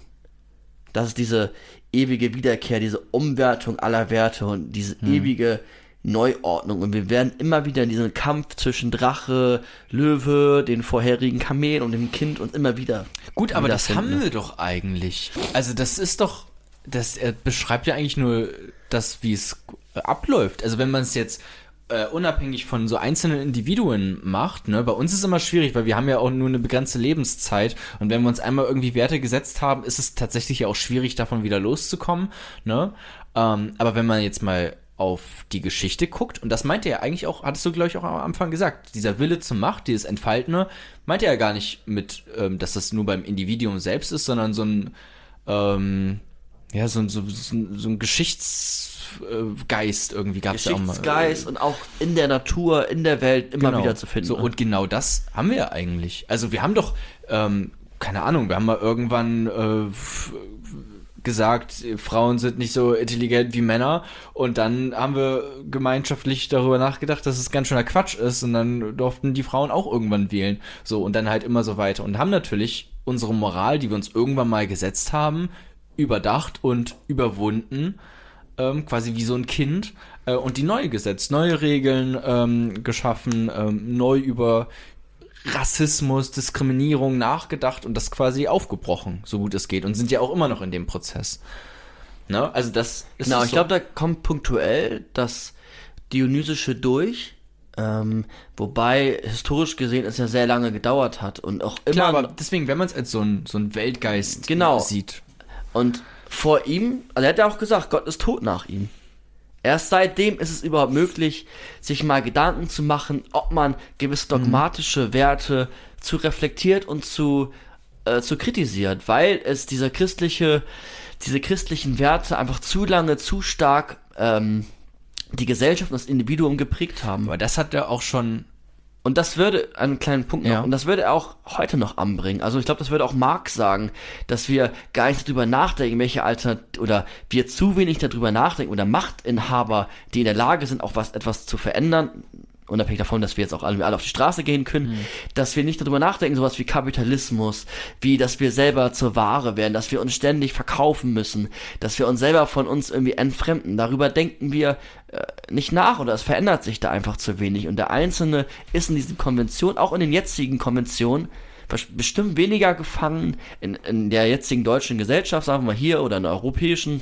Das ist diese ewige Wiederkehr, diese Umwertung aller Werte und diese ewige Neuordnung. Und wir werden immer wieder in diesen Kampf zwischen Drache, Löwe, den vorherigen Kamel und dem Kind und immer wieder. Gut, aber das haben wir doch eigentlich. Also das ist doch, das er beschreibt ja eigentlich nur das, wie es abläuft. Also wenn man es jetzt äh, unabhängig von so einzelnen Individuen macht, ne, bei uns ist es immer schwierig, weil wir haben ja auch nur eine begrenzte Lebenszeit und wenn wir uns einmal irgendwie Werte gesetzt haben, ist es tatsächlich ja auch schwierig, davon wieder loszukommen, ne? Ähm, aber wenn man jetzt mal auf die Geschichte guckt, und das meinte er eigentlich auch, hattest du, glaube ich, auch am Anfang gesagt, dieser Wille zur Macht, dieses Entfaltene, meinte er gar nicht mit, ähm, dass das nur beim Individuum selbst ist, sondern so ein, ähm, ja, so, ein- so, so, ein- so ein Geschichtsgeist irgendwie gab es ja auch mal. Geschichtsgeist und auch in der Natur, in der Welt immer Genau. wieder zu finden. So, und genau das haben wir ja eigentlich. Also wir haben doch, ähm, keine Ahnung, wir haben mal irgendwann äh, gesagt, äh, Frauen sind nicht so intelligent wie Männer und dann haben wir gemeinschaftlich darüber nachgedacht, dass es ganz schöner Quatsch ist und dann durften die Frauen auch irgendwann wählen. So und dann halt immer so weiter und haben natürlich unsere Moral, die wir uns irgendwann mal gesetzt haben, überdacht und überwunden ähm, quasi wie so ein Kind und die neu gesetzt, neue Regeln ähm, geschaffen, ähm, neu über Rassismus, Diskriminierung nachgedacht und das quasi aufgebrochen, so gut es geht und sind ja auch immer noch in dem Prozess. Ne? Also das ist Genau, so- ich glaube, da kommt punktuell das Dionysische durch. Ähm, wobei historisch gesehen es ja sehr lange gedauert hat und auch immer klar, aber deswegen, wenn man es als so ein, so ein Weltgeist Genau. sieht. Und vor ihm, also er hat ja auch gesagt, Gott ist tot nach ihm. Erst seitdem ist es überhaupt möglich, sich mal Gedanken zu machen, ob man gewisse dogmatische Werte zu reflektiert und zu, äh, zu kritisiert, weil es dieser christliche, diese christlichen Werte einfach zu lange, zu stark ähm, die Gesellschaft und das Individuum geprägt haben. Aber das hat er auch schon Und das würde, einen kleinen Punkt noch, Ja. und das würde er auch heute noch anbringen. Also ich glaube, das würde auch Marx sagen, dass wir gar nicht darüber nachdenken, welche Alter, oder wir zu wenig darüber nachdenken, oder Machtinhaber, die in der Lage sind, auch was, etwas zu verändern, unabhängig davon, dass wir jetzt auch alle, alle auf die Straße gehen können, dass wir nicht darüber nachdenken, sowas wie Kapitalismus, wie, dass wir selber zur Ware werden, dass wir uns ständig verkaufen müssen, dass wir uns selber von uns irgendwie entfremden. Darüber denken wir äh, nicht nach oder es verändert sich da einfach zu wenig. Und der Einzelne ist in diesen Konventionen, auch in den jetzigen Konventionen, bes- bestimmt weniger gefangen in, in der jetzigen deutschen Gesellschaft, sagen wir mal hier, oder in der europäischen.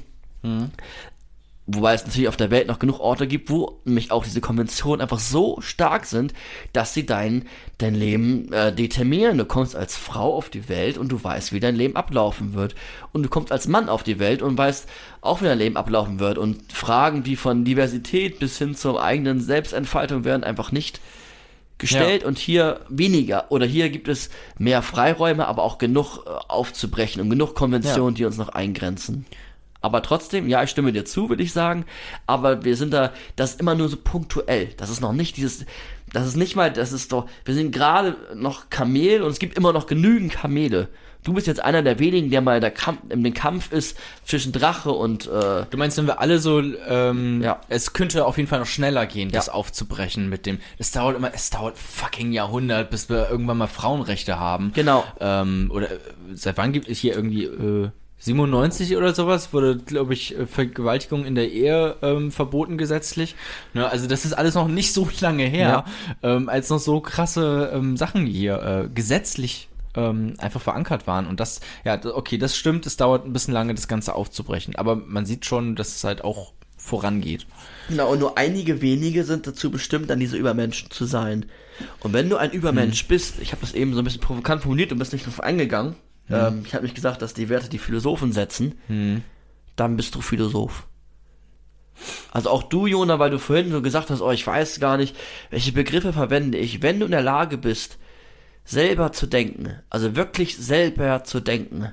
Wobei es natürlich auf der Welt noch genug Orte gibt, wo nämlich auch diese Konventionen einfach so stark sind, dass sie dein, dein Leben äh, determinieren. Du kommst als Frau auf die Welt und du weißt, wie dein Leben ablaufen wird. Und du kommst als Mann auf die Welt und weißt auch, wie dein Leben ablaufen wird. Und Fragen wie von Diversität bis hin zur eigenen Selbstentfaltung werden einfach nicht gestellt und hier weniger oder hier gibt es mehr Freiräume, aber auch genug äh, aufzubrechen und genug Konventionen, die uns noch eingrenzen. Aber trotzdem, ja, ich stimme dir zu, würde ich sagen. Aber wir sind da, das ist immer nur so punktuell. Das ist noch nicht dieses, das ist nicht mal, das ist doch, wir sind gerade noch Kamel und es gibt immer noch genügend Kamele. Du bist jetzt einer der wenigen, der mal in, der Kampf, in den Kampf ist zwischen Drache und, äh, Du meinst, wenn wir alle so, ähm, Ja. es könnte auf jeden Fall noch schneller gehen, das Ja. aufzubrechen mit dem. Es dauert immer, es dauert fucking Jahrhundert, bis wir irgendwann mal Frauenrechte haben. Genau. Ähm, oder äh, seit wann gibt es hier irgendwie äh, 97 oder sowas wurde, glaube ich, äh, Vergewaltigung in der Ehe ähm, verboten gesetzlich. Ne, also das ist alles noch nicht so lange her, ähm, als noch so krasse ähm, Sachen hier äh, gesetzlich ähm, einfach verankert waren. Und das, ja, okay, das stimmt, es dauert ein bisschen lange, das Ganze aufzubrechen. Aber man sieht schon, dass es halt auch vorangeht. Genau, und nur einige wenige sind dazu bestimmt, dann diese Übermenschen zu sein. Und wenn du ein Übermensch bist, ich habe das eben so ein bisschen provokant formuliert und bist nicht drauf eingegangen, ähm, ich habe nicht gesagt, dass die Werte die Philosophen setzen, dann bist du Philosoph. Also auch du, Jona, weil du vorhin so gesagt hast, oh, ich weiß gar nicht, welche Begriffe verwende ich. Wenn du in der Lage bist, selber zu denken, also wirklich selber zu denken,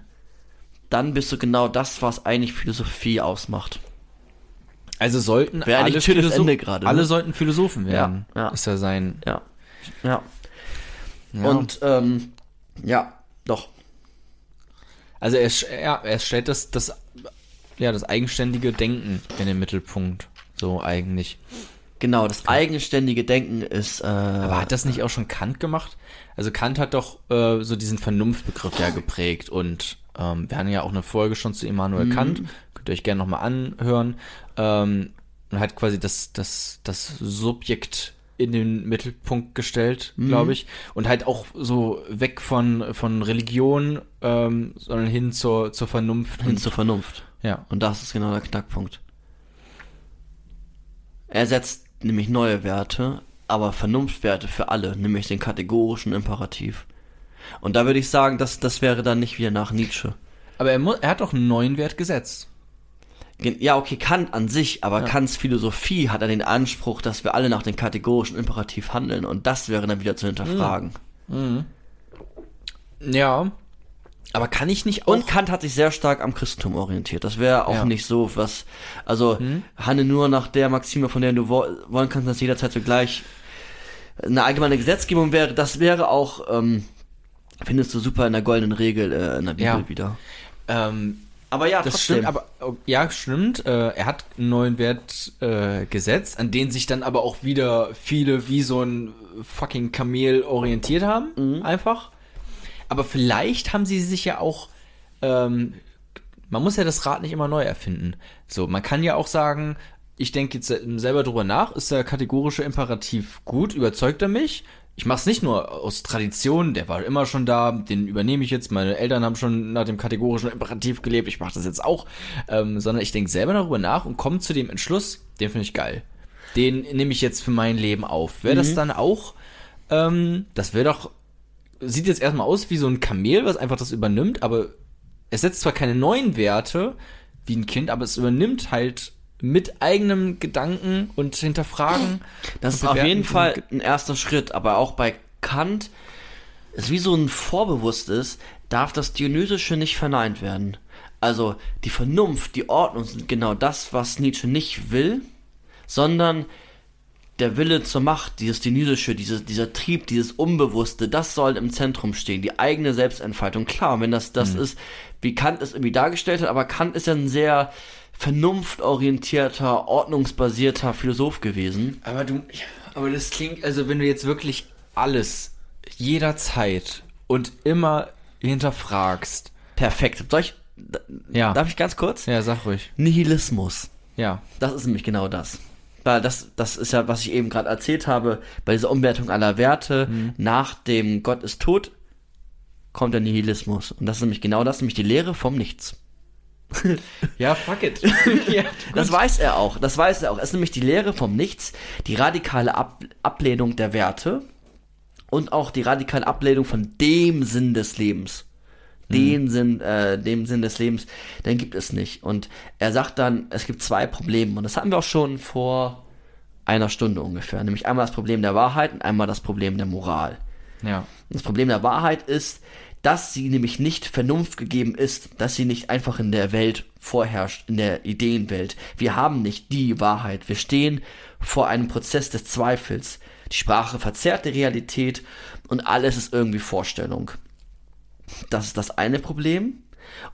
dann bist du genau das, was eigentlich Philosophie ausmacht. Also sollten Wäre eigentlich alle, Philosoph- Ende gerade, ne? alle sollten Philosophen werden. Ja, ja. Ist ja sein. Ja. Ja. Ja. Und ähm, ja, doch. Also er, ja, er stellt das, das, ja, das eigenständige Denken in den Mittelpunkt. So eigentlich. Genau, das eigenständige Denken ist. Äh, Aber hat das nicht auch schon Kant gemacht? Also Kant hat doch äh, so diesen Vernunftbegriff ja geprägt und ähm, wir hatten ja auch eine Folge schon zu Immanuel Kant, könnt ihr euch gerne nochmal anhören. Ähm, und hat quasi das, das, das Subjekt in den Mittelpunkt gestellt, glaube ich. Und halt auch so weg von, von Religion, ähm, sondern hin zur, zur Vernunft. hin zur Vernunft. ja. Und das ist genau der Knackpunkt. Er setzt nämlich neue Werte, aber Vernunftwerte für alle, nämlich den kategorischen Imperativ. Und da würde ich sagen, dass das wäre dann nicht wieder nach Nietzsche. Aber er, er hat doch einen neuen Wert gesetzt. Ja, okay, Kant an sich, aber Kants Philosophie hat er den Anspruch, dass wir alle nach dem kategorischen Imperativ handeln und das wäre dann wieder zu hinterfragen. Ja. Aber kann ich nicht auch Und Kant hat sich sehr stark am Christentum orientiert. Das wäre auch Ja. nicht so was. Also handle nur nach der Maxime, von der du wo wollen kannst, dass jederzeit zugleich eine allgemeine Gesetzgebung wäre. Das wäre auch, ähm, findest du super in der goldenen Regel äh, in der Bibel Ja. wieder. ähm, Aber ja, Das trotzdem. stimmt, aber oh, ja, stimmt. Äh, er hat einen neuen Wert äh, gesetzt, an den sich dann aber auch wieder viele wie so ein fucking Kamel orientiert haben, Mhm. einfach. Aber vielleicht haben sie sich ja auch, ähm, man muss ja das Rad nicht immer neu erfinden. So, man kann ja auch sagen, ich denke jetzt selber drüber nach, ist der kategorische Imperativ gut, überzeugt er mich? Ich mache es nicht nur aus Tradition, der war immer schon da, den übernehme ich jetzt. Meine Eltern haben schon nach dem kategorischen Imperativ gelebt, ich mache das jetzt auch, ähm, sondern ich denke selber darüber nach und komme zu dem Entschluss, den finde ich geil. Den nehme ich jetzt für mein Leben auf. Wäre das dann auch, ähm, das wäre doch, sieht jetzt erstmal aus wie so ein Kamel, was einfach das übernimmt, aber es setzt zwar keine neuen Werte wie ein Kind, aber es übernimmt halt mit eigenem Gedanken und Hinterfragen. Das ist auf jeden Fall ein erster Schritt, aber auch bei Kant ist wie so ein Vorbewusstes, darf das Dionysische nicht verneint werden. Also die Vernunft, die Ordnung sind genau das, was Nietzsche nicht will, sondern der Wille zur Macht, dieses Dionysische, dieses, dieser Trieb, dieses Unbewusste, das soll im Zentrum stehen, die eigene Selbstentfaltung. Klar, wenn das das ist, wie Kant es irgendwie dargestellt hat, aber Kant ist ja ein sehr vernunftorientierter, ordnungsbasierter Philosoph gewesen. Aber du, aber das klingt, also wenn du jetzt wirklich alles jederzeit und immer hinterfragst. Perfekt. Soll ich, Ja. darf ich ganz kurz? Ja, sag ruhig. Nihilismus. Ja. Das ist nämlich genau das. Weil das, das ist ja, was ich eben gerade erzählt habe, bei dieser Umwertung aller Werte, nach dem Gott ist tot, kommt der Nihilismus. Und das ist nämlich genau das, nämlich die Lehre vom Nichts. Ja, fuck it. ja, Das weiß er auch, das weiß er auch. Es ist nämlich die Lehre vom Nichts, die radikale Ab Ablehnung der Werte und auch die radikale Ablehnung von dem Sinn des Lebens. Den Sinn, äh, dem Sinn des Lebens, den gibt es nicht. Und er sagt dann, es gibt zwei Probleme. Und das hatten wir auch schon vor einer Stunde ungefähr. Nämlich einmal das Problem der Wahrheit und einmal das Problem der Moral. ja. Das Problem der Wahrheit ist, dass sie nämlich nicht vernunftgegeben ist, dass sie nicht einfach in der Welt vorherrscht, in der Ideenwelt. Wir haben nicht die Wahrheit. Wir stehen vor einem Prozess des Zweifels. Die Sprache verzerrt die Realität und alles ist irgendwie Vorstellung. Das ist das eine Problem.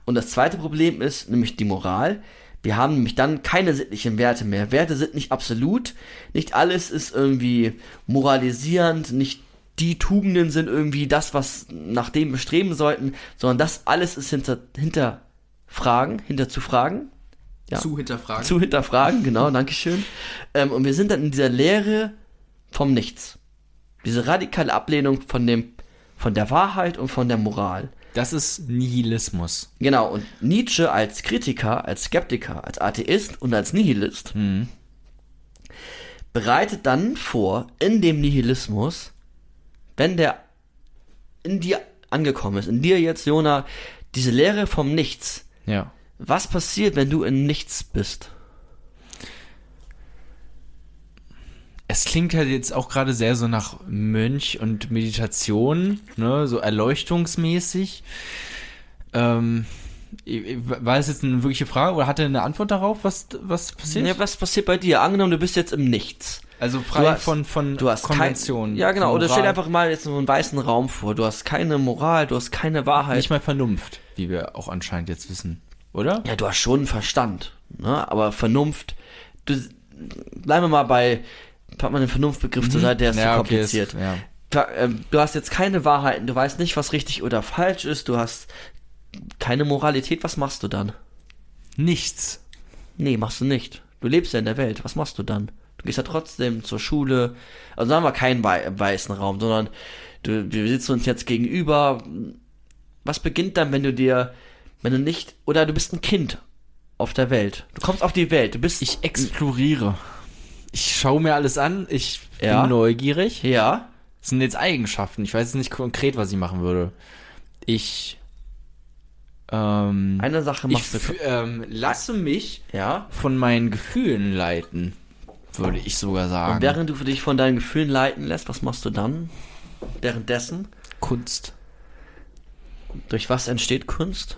Und das zweite Problem ist nämlich die Moral. Wir haben nämlich dann keine sittlichen Werte mehr. Werte sind nicht absolut. Nicht alles ist irgendwie moralisierend. Nicht die Tugenden sind irgendwie das, was nach dem wir streben sollten, sondern das alles ist hinter, hinterfragen, hinterzufragen. Ja. Zu hinterfragen. Zu hinterfragen, genau, Dankeschön. Ähm, und wir sind dann in dieser Lehre vom Nichts. Diese radikale Ablehnung von dem, von der Wahrheit und von der Moral. Das ist Nihilismus. Genau, und Nietzsche als Kritiker, als Skeptiker, als Atheist und als Nihilist bereitet dann vor, in dem Nihilismus, wenn der in dir angekommen ist, in dir jetzt, Jona, diese Lehre vom Nichts, Ja. was passiert, wenn du in Nichts bist? Es klingt halt jetzt auch gerade sehr so nach Mönch und Meditation, ne, so erleuchtungsmäßig. Ähm, war es jetzt eine wirkliche Frage oder hat er eine Antwort darauf, was, was passiert? Ja, was passiert bei dir? Angenommen, du bist jetzt im Nichts. Also frei hast- von, von Du hast Konventionen. Kein, ja, genau. Oder stell dir einfach mal jetzt so einen weißen Raum vor. Du hast keine Moral, du hast keine Wahrheit. Nicht mal Vernunft, wie wir auch anscheinend jetzt wissen. Oder? Ja, du hast schon Verstand, ne? aber Vernunft, du, bleiben wir mal bei, pack mal den Vernunftbegriff zur Seite, der ist Mhm. Ja, zu okay, kompliziert. ist- ja. Ähm, Du hast jetzt keine Wahrheiten, du weißt nicht, was richtig oder falsch ist, du hast keine Moralität, was machst du dann? Nichts. Nee, machst du nicht. Du lebst ja in der Welt, was machst du dann? Du gehst ja trotzdem zur Schule, also sagen wir keinen wei weißen Raum, sondern du, wir sitzen uns jetzt gegenüber. Was beginnt dann, wenn du dir, wenn du nicht, oder du bist ein Kind auf der Welt. Du kommst auf die Welt, du bist, Ich exploriere. Ich schaue mir alles an, ich Ja. bin neugierig. ja, Das sind jetzt Eigenschaften. Ich weiß jetzt nicht konkret, was ich machen würde. Ich ähm, eine Sache ich machst du. fü- ähm, lasse mich Ja. von meinen Gefühlen leiten, würde ich sogar sagen. Und während du dich von deinen Gefühlen leiten lässt, was machst du dann? Währenddessen? Kunst. Durch was entsteht Kunst?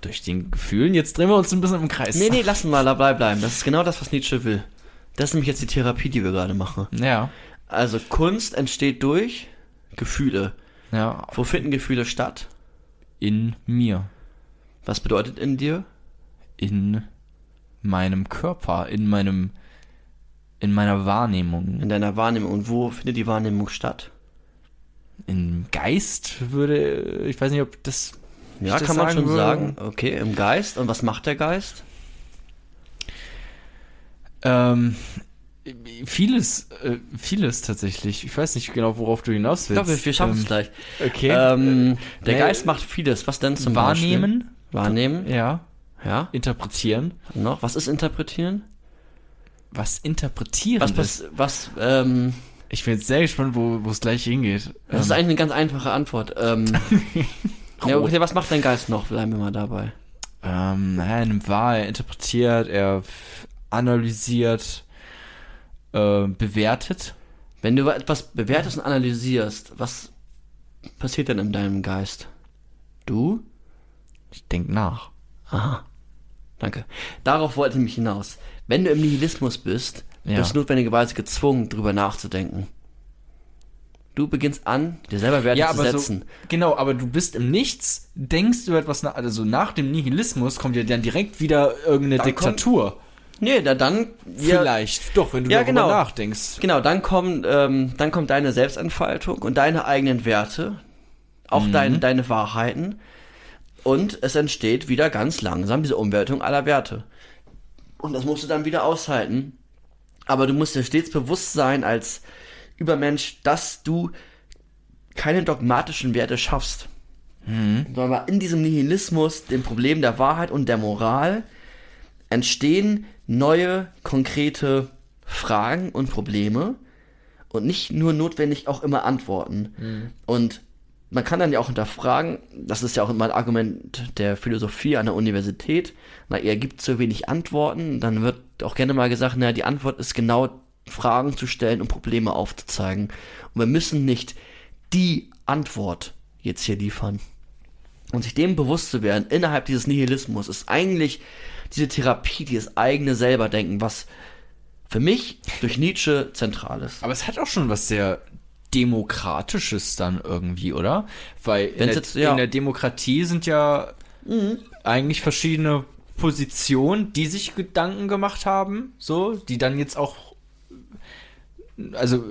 Durch den Gefühlen. Jetzt drehen wir uns ein bisschen im Kreis. Nee, nee, lass mal dabei bleiben. Das ist genau das, was Nietzsche will. Das ist nämlich jetzt die Therapie, die wir gerade machen. Ja. Also Kunst entsteht durch Gefühle. Ja. Wo finden Gefühle statt? In mir. Was bedeutet in dir? In meinem Körper. In meinem. In meiner Wahrnehmung. In deiner Wahrnehmung. Und wo findet die Wahrnehmung statt? Im Geist würde. Ich weiß nicht, ob das. Ja, ich das kann man schon würde. sagen. Okay, im Geist. Und was macht der Geist? Ähm, Vieles, äh, vieles tatsächlich. Ich weiß nicht genau, worauf du hinaus Ich willst. glaube, wir, wir schaffen es Ähm, gleich. Okay. Ähm, der nee. Geist macht vieles. Was denn zum Wahrnehmen, Beispiel? Wahrnehmen. ja. Ja. Interpretieren. Noch. Was ist interpretieren? Was interpretieren Was, ist. pass was, ähm, Ich bin jetzt sehr gespannt, wo wo es gleich hingeht. das ist Ähm, eigentlich eine ganz einfache Antwort. Ähm, ja, okay, was macht dein Geist noch? Bleiben wir mal dabei. ähm, naja, er nimmt wahr, er interpretiert, er analysiert, äh, bewertet. Wenn du etwas bewertest und analysierst, was passiert denn in deinem Geist? Du? Ich denke nach. Aha. Danke. Darauf wollte ich mich hinaus. Wenn du im Nihilismus bist, Ja. bist du notwendigerweise gezwungen, drüber nachzudenken. Du beginnst an, dir selber Werte Ja, zu setzen. so, genau, aber du bist im Nichts, denkst über etwas nach, also nach dem Nihilismus kommt ja dann direkt wieder irgendeine Dann kommt- Diktatur. Nee, da dann. Ja, Vielleicht. Doch, wenn du Ja, darüber genau. nachdenkst. Genau, dann kommen, ähm, dann kommt deine Selbstentfaltung und deine eigenen Werte, auch Mhm. deine, deine Wahrheiten. Und es entsteht wieder ganz langsam diese Umwertung aller Werte. Und das musst du dann wieder aushalten. Aber du musst dir stets bewusst sein als Übermensch, dass du keine dogmatischen Werte schaffst. Sondern in diesem Nihilismus, dem Problem der Wahrheit und der Moral, entstehen neue, konkrete Fragen und Probleme und nicht nur notwendig auch immer Antworten. Und man kann dann ja auch hinterfragen, das ist ja auch immer ein Argument der Philosophie an der Universität, na, ihr gibt zu wenig Antworten, dann wird auch gerne mal gesagt, na, die Antwort ist genau Fragen zu stellen und Probleme aufzuzeigen. Und wir müssen nicht die Antwort jetzt hier liefern. Und sich dem bewusst zu werden, innerhalb dieses Nihilismus, ist eigentlich diese Therapie, dieses eigene Selberdenken, was für mich durch Nietzsche zentral ist. Aber es hat auch schon was sehr Demokratisches dann irgendwie, oder? Weil in Wenn's der, jetzt- ja. in der Demokratie sind ja eigentlich verschiedene Positionen, die sich Gedanken gemacht haben, so, die dann jetzt auch also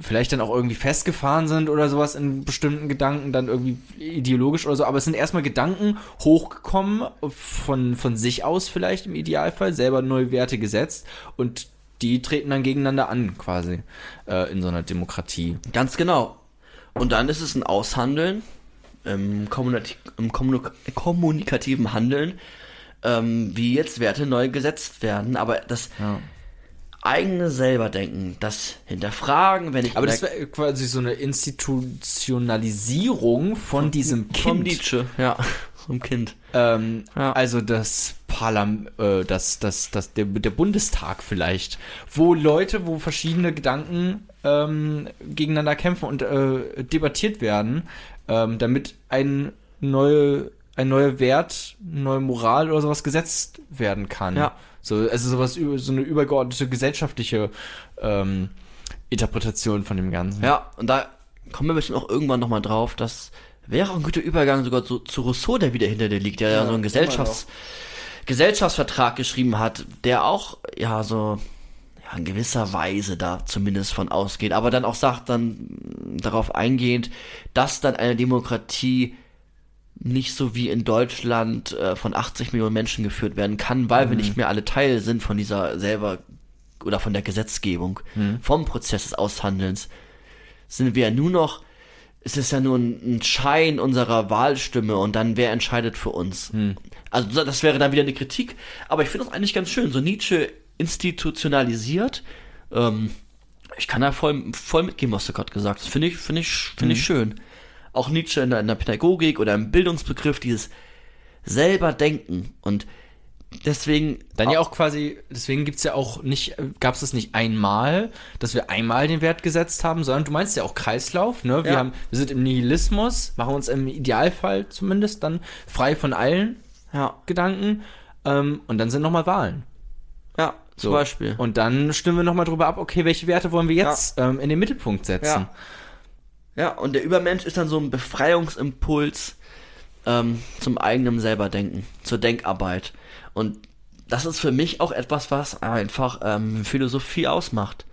vielleicht dann auch irgendwie festgefahren sind oder sowas in bestimmten Gedanken, dann irgendwie ideologisch oder so, aber es sind erstmal Gedanken hochgekommen von, von sich aus vielleicht im Idealfall, selber neue Werte gesetzt und die treten dann gegeneinander an quasi äh, in so einer Demokratie. Ganz genau. Und dann ist es ein Aushandeln im, kommunikati im kommunik kommunikativen Handeln, ähm, wie jetzt Werte neu gesetzt werden. Aber das Ja. eigene Selberdenken, das Hinterfragen, wenn ich Aber das wäre quasi so eine Institutionalisierung von diesem vom Kind. Nietzsche, ja, vom Kind. Ähm, Ja. Also das Parlament, äh, das, das, das, der, der Bundestag vielleicht, wo Leute, wo verschiedene Gedanken ähm, gegeneinander kämpfen und äh, debattiert werden, ähm, damit ein neue, ein neuer Wert, eine neue Moral oder sowas gesetzt werden kann. Ja. So, also sowas über so eine übergeordnete gesellschaftliche ähm, Interpretation von dem Ganzen. Ja, und da kommen wir bestimmt auch irgendwann nochmal drauf, das wäre auch ein guter Übergang sogar zu, zu Rousseau, der wieder hinter dir liegt, der ja, so einen Gesellschafts Gesellschaftsvertrag geschrieben hat, der auch, ja, so, ja, in gewisser Weise da zumindest von ausgeht, aber dann auch sagt, dann darauf eingehend, dass dann eine Demokratie nicht so wie in Deutschland äh, von 80 Millionen Menschen geführt werden kann, weil wir nicht mehr alle Teil sind von dieser selber oder von der Gesetzgebung, vom Prozess des Aushandelns, sind wir ja nur noch, es ist ja nur ein, ein Schein unserer Wahlstimme und dann wer entscheidet für uns. Also so- das wäre dann wieder eine Kritik, aber ich finde das eigentlich ganz schön, so Nietzsche institutionalisiert. Ähm, ich kann da voll, voll mitgehen, was du gerade gesagt hast. Finde ich, finde ich, finde ich schön. Auch Nietzsche in der, in der Pädagogik oder im Bildungsbegriff, dieses selber denken und deswegen Dann ja auch quasi, deswegen gibt's ja auch nicht, gab es das nicht einmal, dass wir einmal den Wert gesetzt haben, sondern du meinst ja auch Kreislauf, ne? Wir Ja. haben, wir sind im Nihilismus, machen uns im Idealfall zumindest dann frei von allen ja, Gedanken ähm, und dann sind nochmal Wahlen. ja, zum So. Beispiel. Und dann stimmen wir nochmal drüber ab, okay, welche Werte wollen wir jetzt ähm, in den Mittelpunkt setzen? Ja. Ja, und der Übermensch ist dann so ein Befreiungsimpuls ähm, zum eigenen Selberdenken, zur Denkarbeit. Und das ist für mich auch etwas, was einfach ähm, Philosophie ausmacht.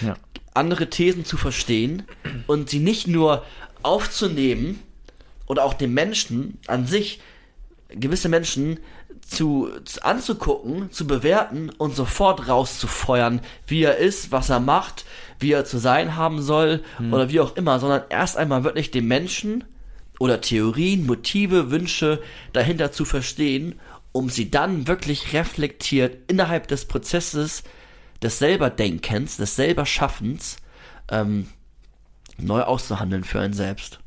Ja. Andere Thesen zu verstehen und sie nicht nur aufzunehmen oder auch den Menschen an sich gewisse Menschen zu, zu anzugucken, zu bewerten und sofort rauszufeuern, wie er ist, was er macht, wie er zu sein haben soll oder wie auch immer, sondern erst einmal wirklich den Menschen oder Theorien, Motive, Wünsche dahinter zu verstehen, um sie dann wirklich reflektiert innerhalb des Prozesses des Selberdenkens, des Selberschaffens ähm, neu auszuhandeln für einen selbst.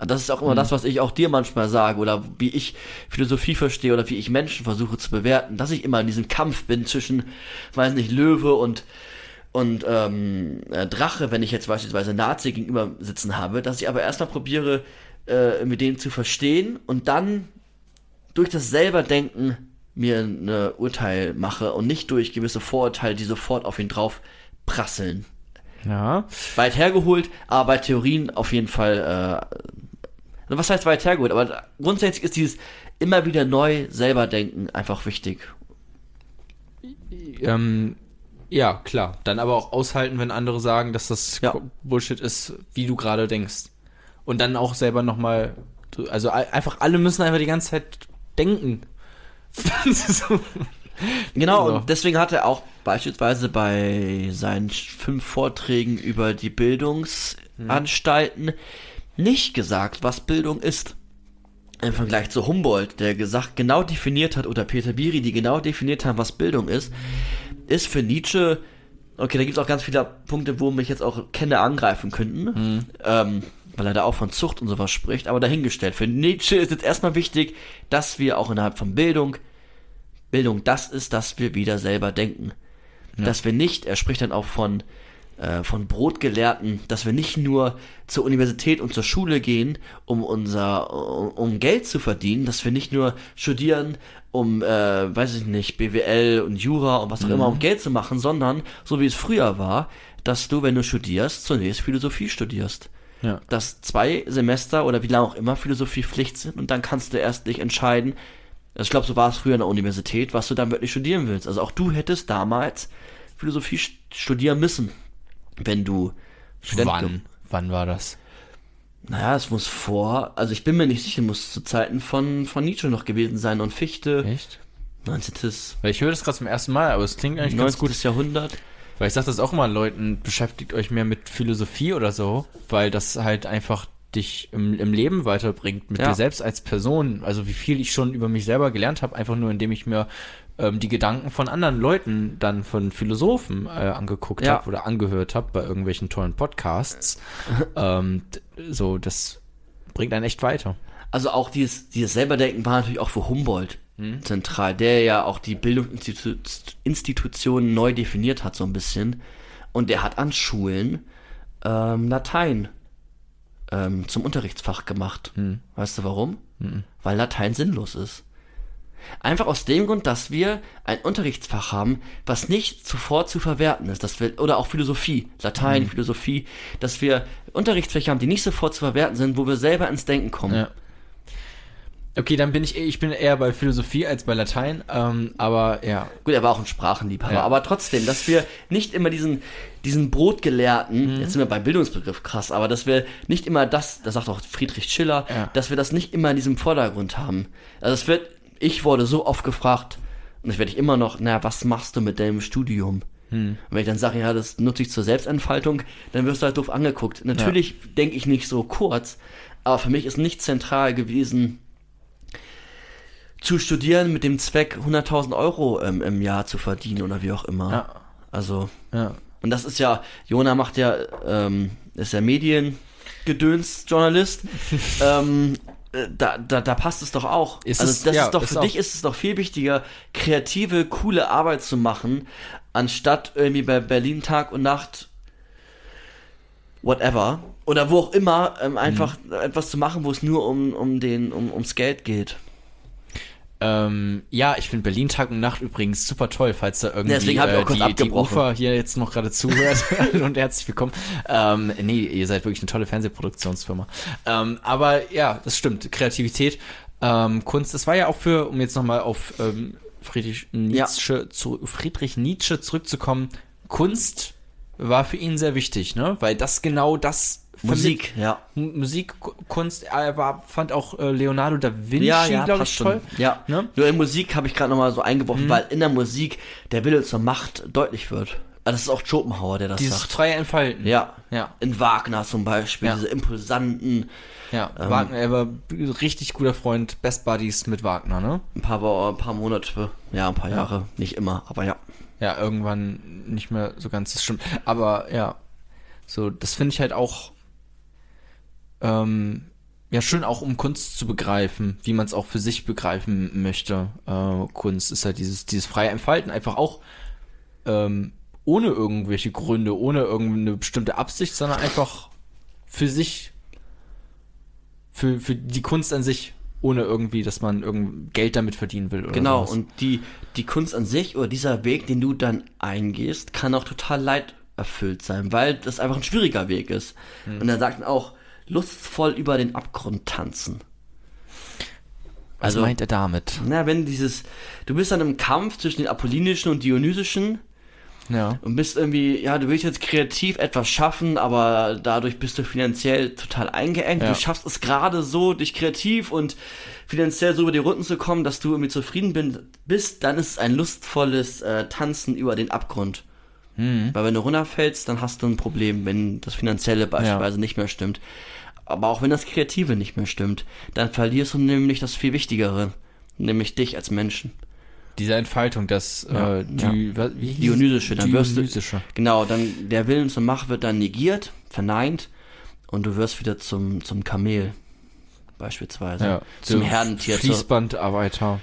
Und Das ist auch immer das, was ich auch dir manchmal sage oder wie ich Philosophie verstehe oder wie ich Menschen versuche zu bewerten, dass ich immer in diesem Kampf bin zwischen, weiß nicht, Löwe und und ähm, äh, Drache, wenn ich jetzt beispielsweise Nazi gegenüber sitzen habe, dass ich aber erstmal probiere, äh, mit denen zu verstehen und dann durch das selber Denken mir ein Urteil mache und nicht durch gewisse Vorurteile, die sofort auf ihn drauf prasseln. Ja. Weit hergeholt, aber bei Theorien auf jeden Fall, äh, was heißt weit hergeholt, aber grundsätzlich ist dieses immer wieder neu selber denken einfach wichtig. Ähm, ja, klar. Dann aber auch aushalten, wenn andere sagen, dass das Ja. Bullshit ist, wie du gerade denkst. Und dann auch selber nochmal, also einfach alle müssen einfach die ganze Zeit denken. Genau, So. und deswegen hat er auch beispielsweise bei seinen fünf Vorträgen über die Bildungsanstalten nicht gesagt, was Bildung ist. Im Vergleich zu Humboldt, der gesagt, genau definiert hat, oder Peter Biri, die genau definiert haben, was Bildung ist, ist für Nietzsche, okay, da gibt es auch ganz viele Punkte, wo mich jetzt auch Kenner angreifen könnten, ähm, weil er da auch von Zucht und sowas spricht, aber dahingestellt. Für Nietzsche ist jetzt erstmal wichtig, dass wir auch innerhalb von Bildung Bildung das ist, dass wir wieder selber denken. Dass wir nicht, er spricht dann auch von, äh, von Brotgelehrten, dass wir nicht nur zur Universität und zur Schule gehen, um unser, um, um Geld zu verdienen, dass wir nicht nur studieren, um, äh, weiß ich nicht, BWL und Jura und was auch immer, um Geld zu machen, sondern, so wie es früher war, dass du, wenn du studierst, zunächst Philosophie studierst Ja. dass zwei Semester oder wie lange auch immer Philosophie Pflicht sind und dann kannst du erst dich entscheiden, also ich glaube, so war es früher in der Universität, was du dann wirklich studieren willst. Also auch du hättest damals Philosophie st- studieren müssen, wenn du Student Wann? Wann war das? Naja, es muss vor, also ich bin mir nicht sicher, muss zu Zeiten von, von Nietzsche noch gewesen sein und Fichte, Echt? 19. Weil ich höre das gerade zum ersten Mal, aber es klingt eigentlich ganz 19. gut. Jahrhundert. Weil ich sage das auch immer Leuten, beschäftigt euch mehr mit Philosophie oder so, weil das halt einfach dich im, im Leben weiterbringt, mit Ja. dir selbst als Person. Also wie viel ich schon über mich selber gelernt habe, einfach nur indem ich mir ähm, die Gedanken von anderen Leuten, dann von Philosophen äh, angeguckt Ja. habe oder angehört habe bei irgendwelchen tollen Podcasts. ähm, so, das bringt einen echt weiter. Also auch dieses, dieses Selberdenken war natürlich auch für Humboldt Hm. zentral, der ja auch die Bildungsinstitutionen neu definiert hat so ein bisschen. Und der hat an Schulen ähm, Latein ähm, zum Unterrichtsfach gemacht. Hm. Weißt du warum? Weil Latein sinnlos ist. Einfach aus dem Grund, dass wir ein Unterrichtsfach haben, was nicht sofort zu verwerten ist. Dass wir, oder auch Philosophie, Latein, Hm. Philosophie, dass wir Unterrichtsfächer haben, die nicht sofort zu verwerten sind, wo wir selber ins Denken kommen. Ja. Okay, dann bin ich, ich bin eher bei Philosophie als bei Latein, ähm, aber ja, Gut, er war auch ein Sprachenliebhaber, Ja. aber trotzdem, dass wir nicht immer diesen, diesen Brotgelehrten, Mhm. jetzt sind wir beim Bildungsbegriff krass, aber dass wir nicht immer das, das sagt auch Friedrich Schiller, Ja. dass wir das nicht immer in diesem Vordergrund haben. Also es wird, ich wurde so oft gefragt, und ich werde ich immer noch, naja, was machst du mit deinem Studium? Hm. Und wenn ich dann sage, ja, das nutze ich zur Selbstentfaltung, dann wirst du halt doof angeguckt. Natürlich denke ich nicht so kurz, aber für mich ist nicht zentral gewesen, zu studieren mit dem Zweck, 100.000 Euro ähm, im Jahr zu verdienen oder wie auch immer. Ja. Also, ja. und das ist ja, Jona macht ja, ähm, ist ja Mediengedöns-Journalist. ähm, äh, da, da, da passt es doch auch. Ist also es- das ja, ist doch ist für dich ist es doch viel wichtiger, kreative, coole Arbeit zu machen, anstatt irgendwie bei Berlin Tag und Nacht whatever oder wo auch immer ähm, einfach Mhm. etwas zu machen, wo es nur um, um den um, ums Geld geht. Ähm, ja, ich finde Berlin Tag und Nacht übrigens super toll, falls da irgendwie Deswegen hab ich auch äh, kurz die, die abgebrochen. Ufer hier jetzt noch gerade zuhört und herzlich willkommen. Ähm, nee, ihr seid wirklich eine tolle Fernsehproduktionsfirma. Ähm, aber ja, das stimmt. Kreativität, ähm, Kunst, das war ja auch für, um jetzt nochmal auf ähm, Friedrich Nietzsche, zu, Friedrich Nietzsche zurückzukommen, Kunst war für ihn sehr wichtig, ne? Weil das genau das Musik, ja. M- Musikkunst, er war, fand auch äh, Leonardo da Vinci, Ja, ja, glaube ich, toll. schon. Ja. Ne? Mhm. Nur in Musik habe ich gerade nochmal so eingeworfen, weil in der Musik der Wille zur Macht deutlich wird. Also das ist auch Schopenhauer, der das Dieses sagt. freie Entfalten. Ja. Ja. In Wagner zum Beispiel, Ja. diese impulsanten, Ja, Ähm. Wagner, er war richtig guter Freund, Best Buddies mit Wagner, ne? ein paar, ein paar Monate, ja, ein paar Jahre, nicht immer, aber ja. Ja, irgendwann nicht mehr so ganz, das stimmt. Aber ja, so, das finde ich halt auch, ähm, ja, schön auch um Kunst zu begreifen, wie man es auch für sich begreifen möchte. Äh, Kunst ist halt dieses, dieses freie Entfalten, einfach auch ähm, ohne irgendwelche Gründe, ohne irgendeine bestimmte Absicht, sondern einfach für sich, für, für die Kunst an sich, ohne irgendwie, dass man irgend Geld damit verdienen will. Oder Genau, sowas. und die, die Kunst an sich oder dieser Weg, den du dann eingehst, kann auch total leiderfüllt sein, weil das einfach ein schwieriger Weg ist. Hm. Und er sagt auch, lustvoll über den Abgrund tanzen. Was also- meint er damit? Na, wenn dieses, du bist dann im Kampf zwischen den apollinischen und dionysischen Ja. und bist irgendwie, ja, du willst jetzt kreativ etwas schaffen, aber dadurch bist du finanziell total eingeengt. Ja. Du schaffst es gerade so, dich kreativ und finanziell so über die Runden zu kommen, dass du irgendwie zufrieden bin, bist, dann ist es ein lustvolles äh, Tanzen über den Abgrund. Mhm. Weil wenn du runterfällst, dann hast du ein Problem, wenn das Finanzielle beispielsweise nicht mehr stimmt. Aber auch wenn das Kreative nicht mehr stimmt, dann verlierst du nämlich das viel Wichtigere, nämlich dich als Menschen. Diese Entfaltung, das Ja, äh, Dy, wa- wie Dionysische, dann wirst du-. Genau, dann der Willen zur Macht wird dann negiert, verneint und du wirst wieder zum, zum Kamel beispielsweise. Ja, zum Herdentier. Fließbandarbeiter.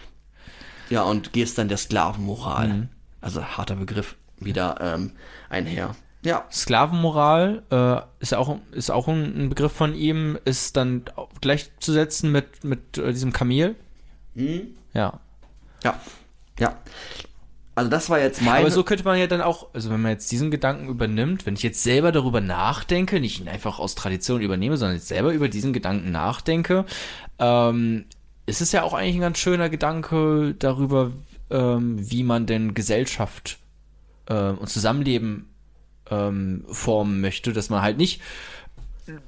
ja, und gehst dann der Sklavenmoral, Mhm. also harter Begriff, wieder ähm, einher. Ja, Sklavenmoral äh, ist auch ist auch ein, Begriff von ihm, ist dann gleichzusetzen mit mit äh, diesem Kamel. hm? Ja. ja, ja. Also das war jetzt meine... Aber so könnte man ja dann auch, also wenn man jetzt diesen Gedanken übernimmt, wenn ich jetzt selber darüber nachdenke, nicht ihn einfach aus Tradition übernehme, sondern jetzt selber über diesen Gedanken nachdenke, ähm, ist es ja auch eigentlich ein ganz schöner Gedanke darüber, ähm, wie man denn Gesellschaft äh, und Zusammenleben ähm, formen möchte, dass man halt nicht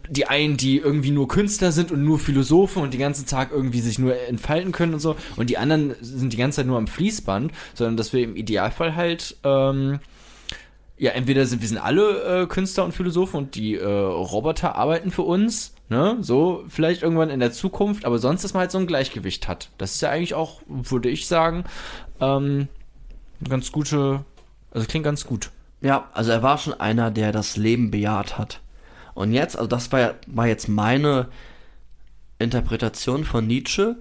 die einen, die irgendwie nur Künstler sind und nur Philosophen und den ganzen Tag irgendwie sich nur entfalten können und so, und die anderen sind die ganze Zeit nur am Fließband, sondern dass wir im Idealfall halt, ähm, ja, entweder sind wir sind alle äh, Künstler und Philosophen und die äh, Roboter arbeiten für uns, ne, so vielleicht irgendwann in der Zukunft, aber sonst, dass man halt so ein Gleichgewicht hat. Das ist ja eigentlich auch, würde ich sagen, ähm, ganz gute, also klingt ganz gut. Ja, also er war schon einer, der das Leben bejaht hat. Und jetzt, also das war, war jetzt meine Interpretation von Nietzsche.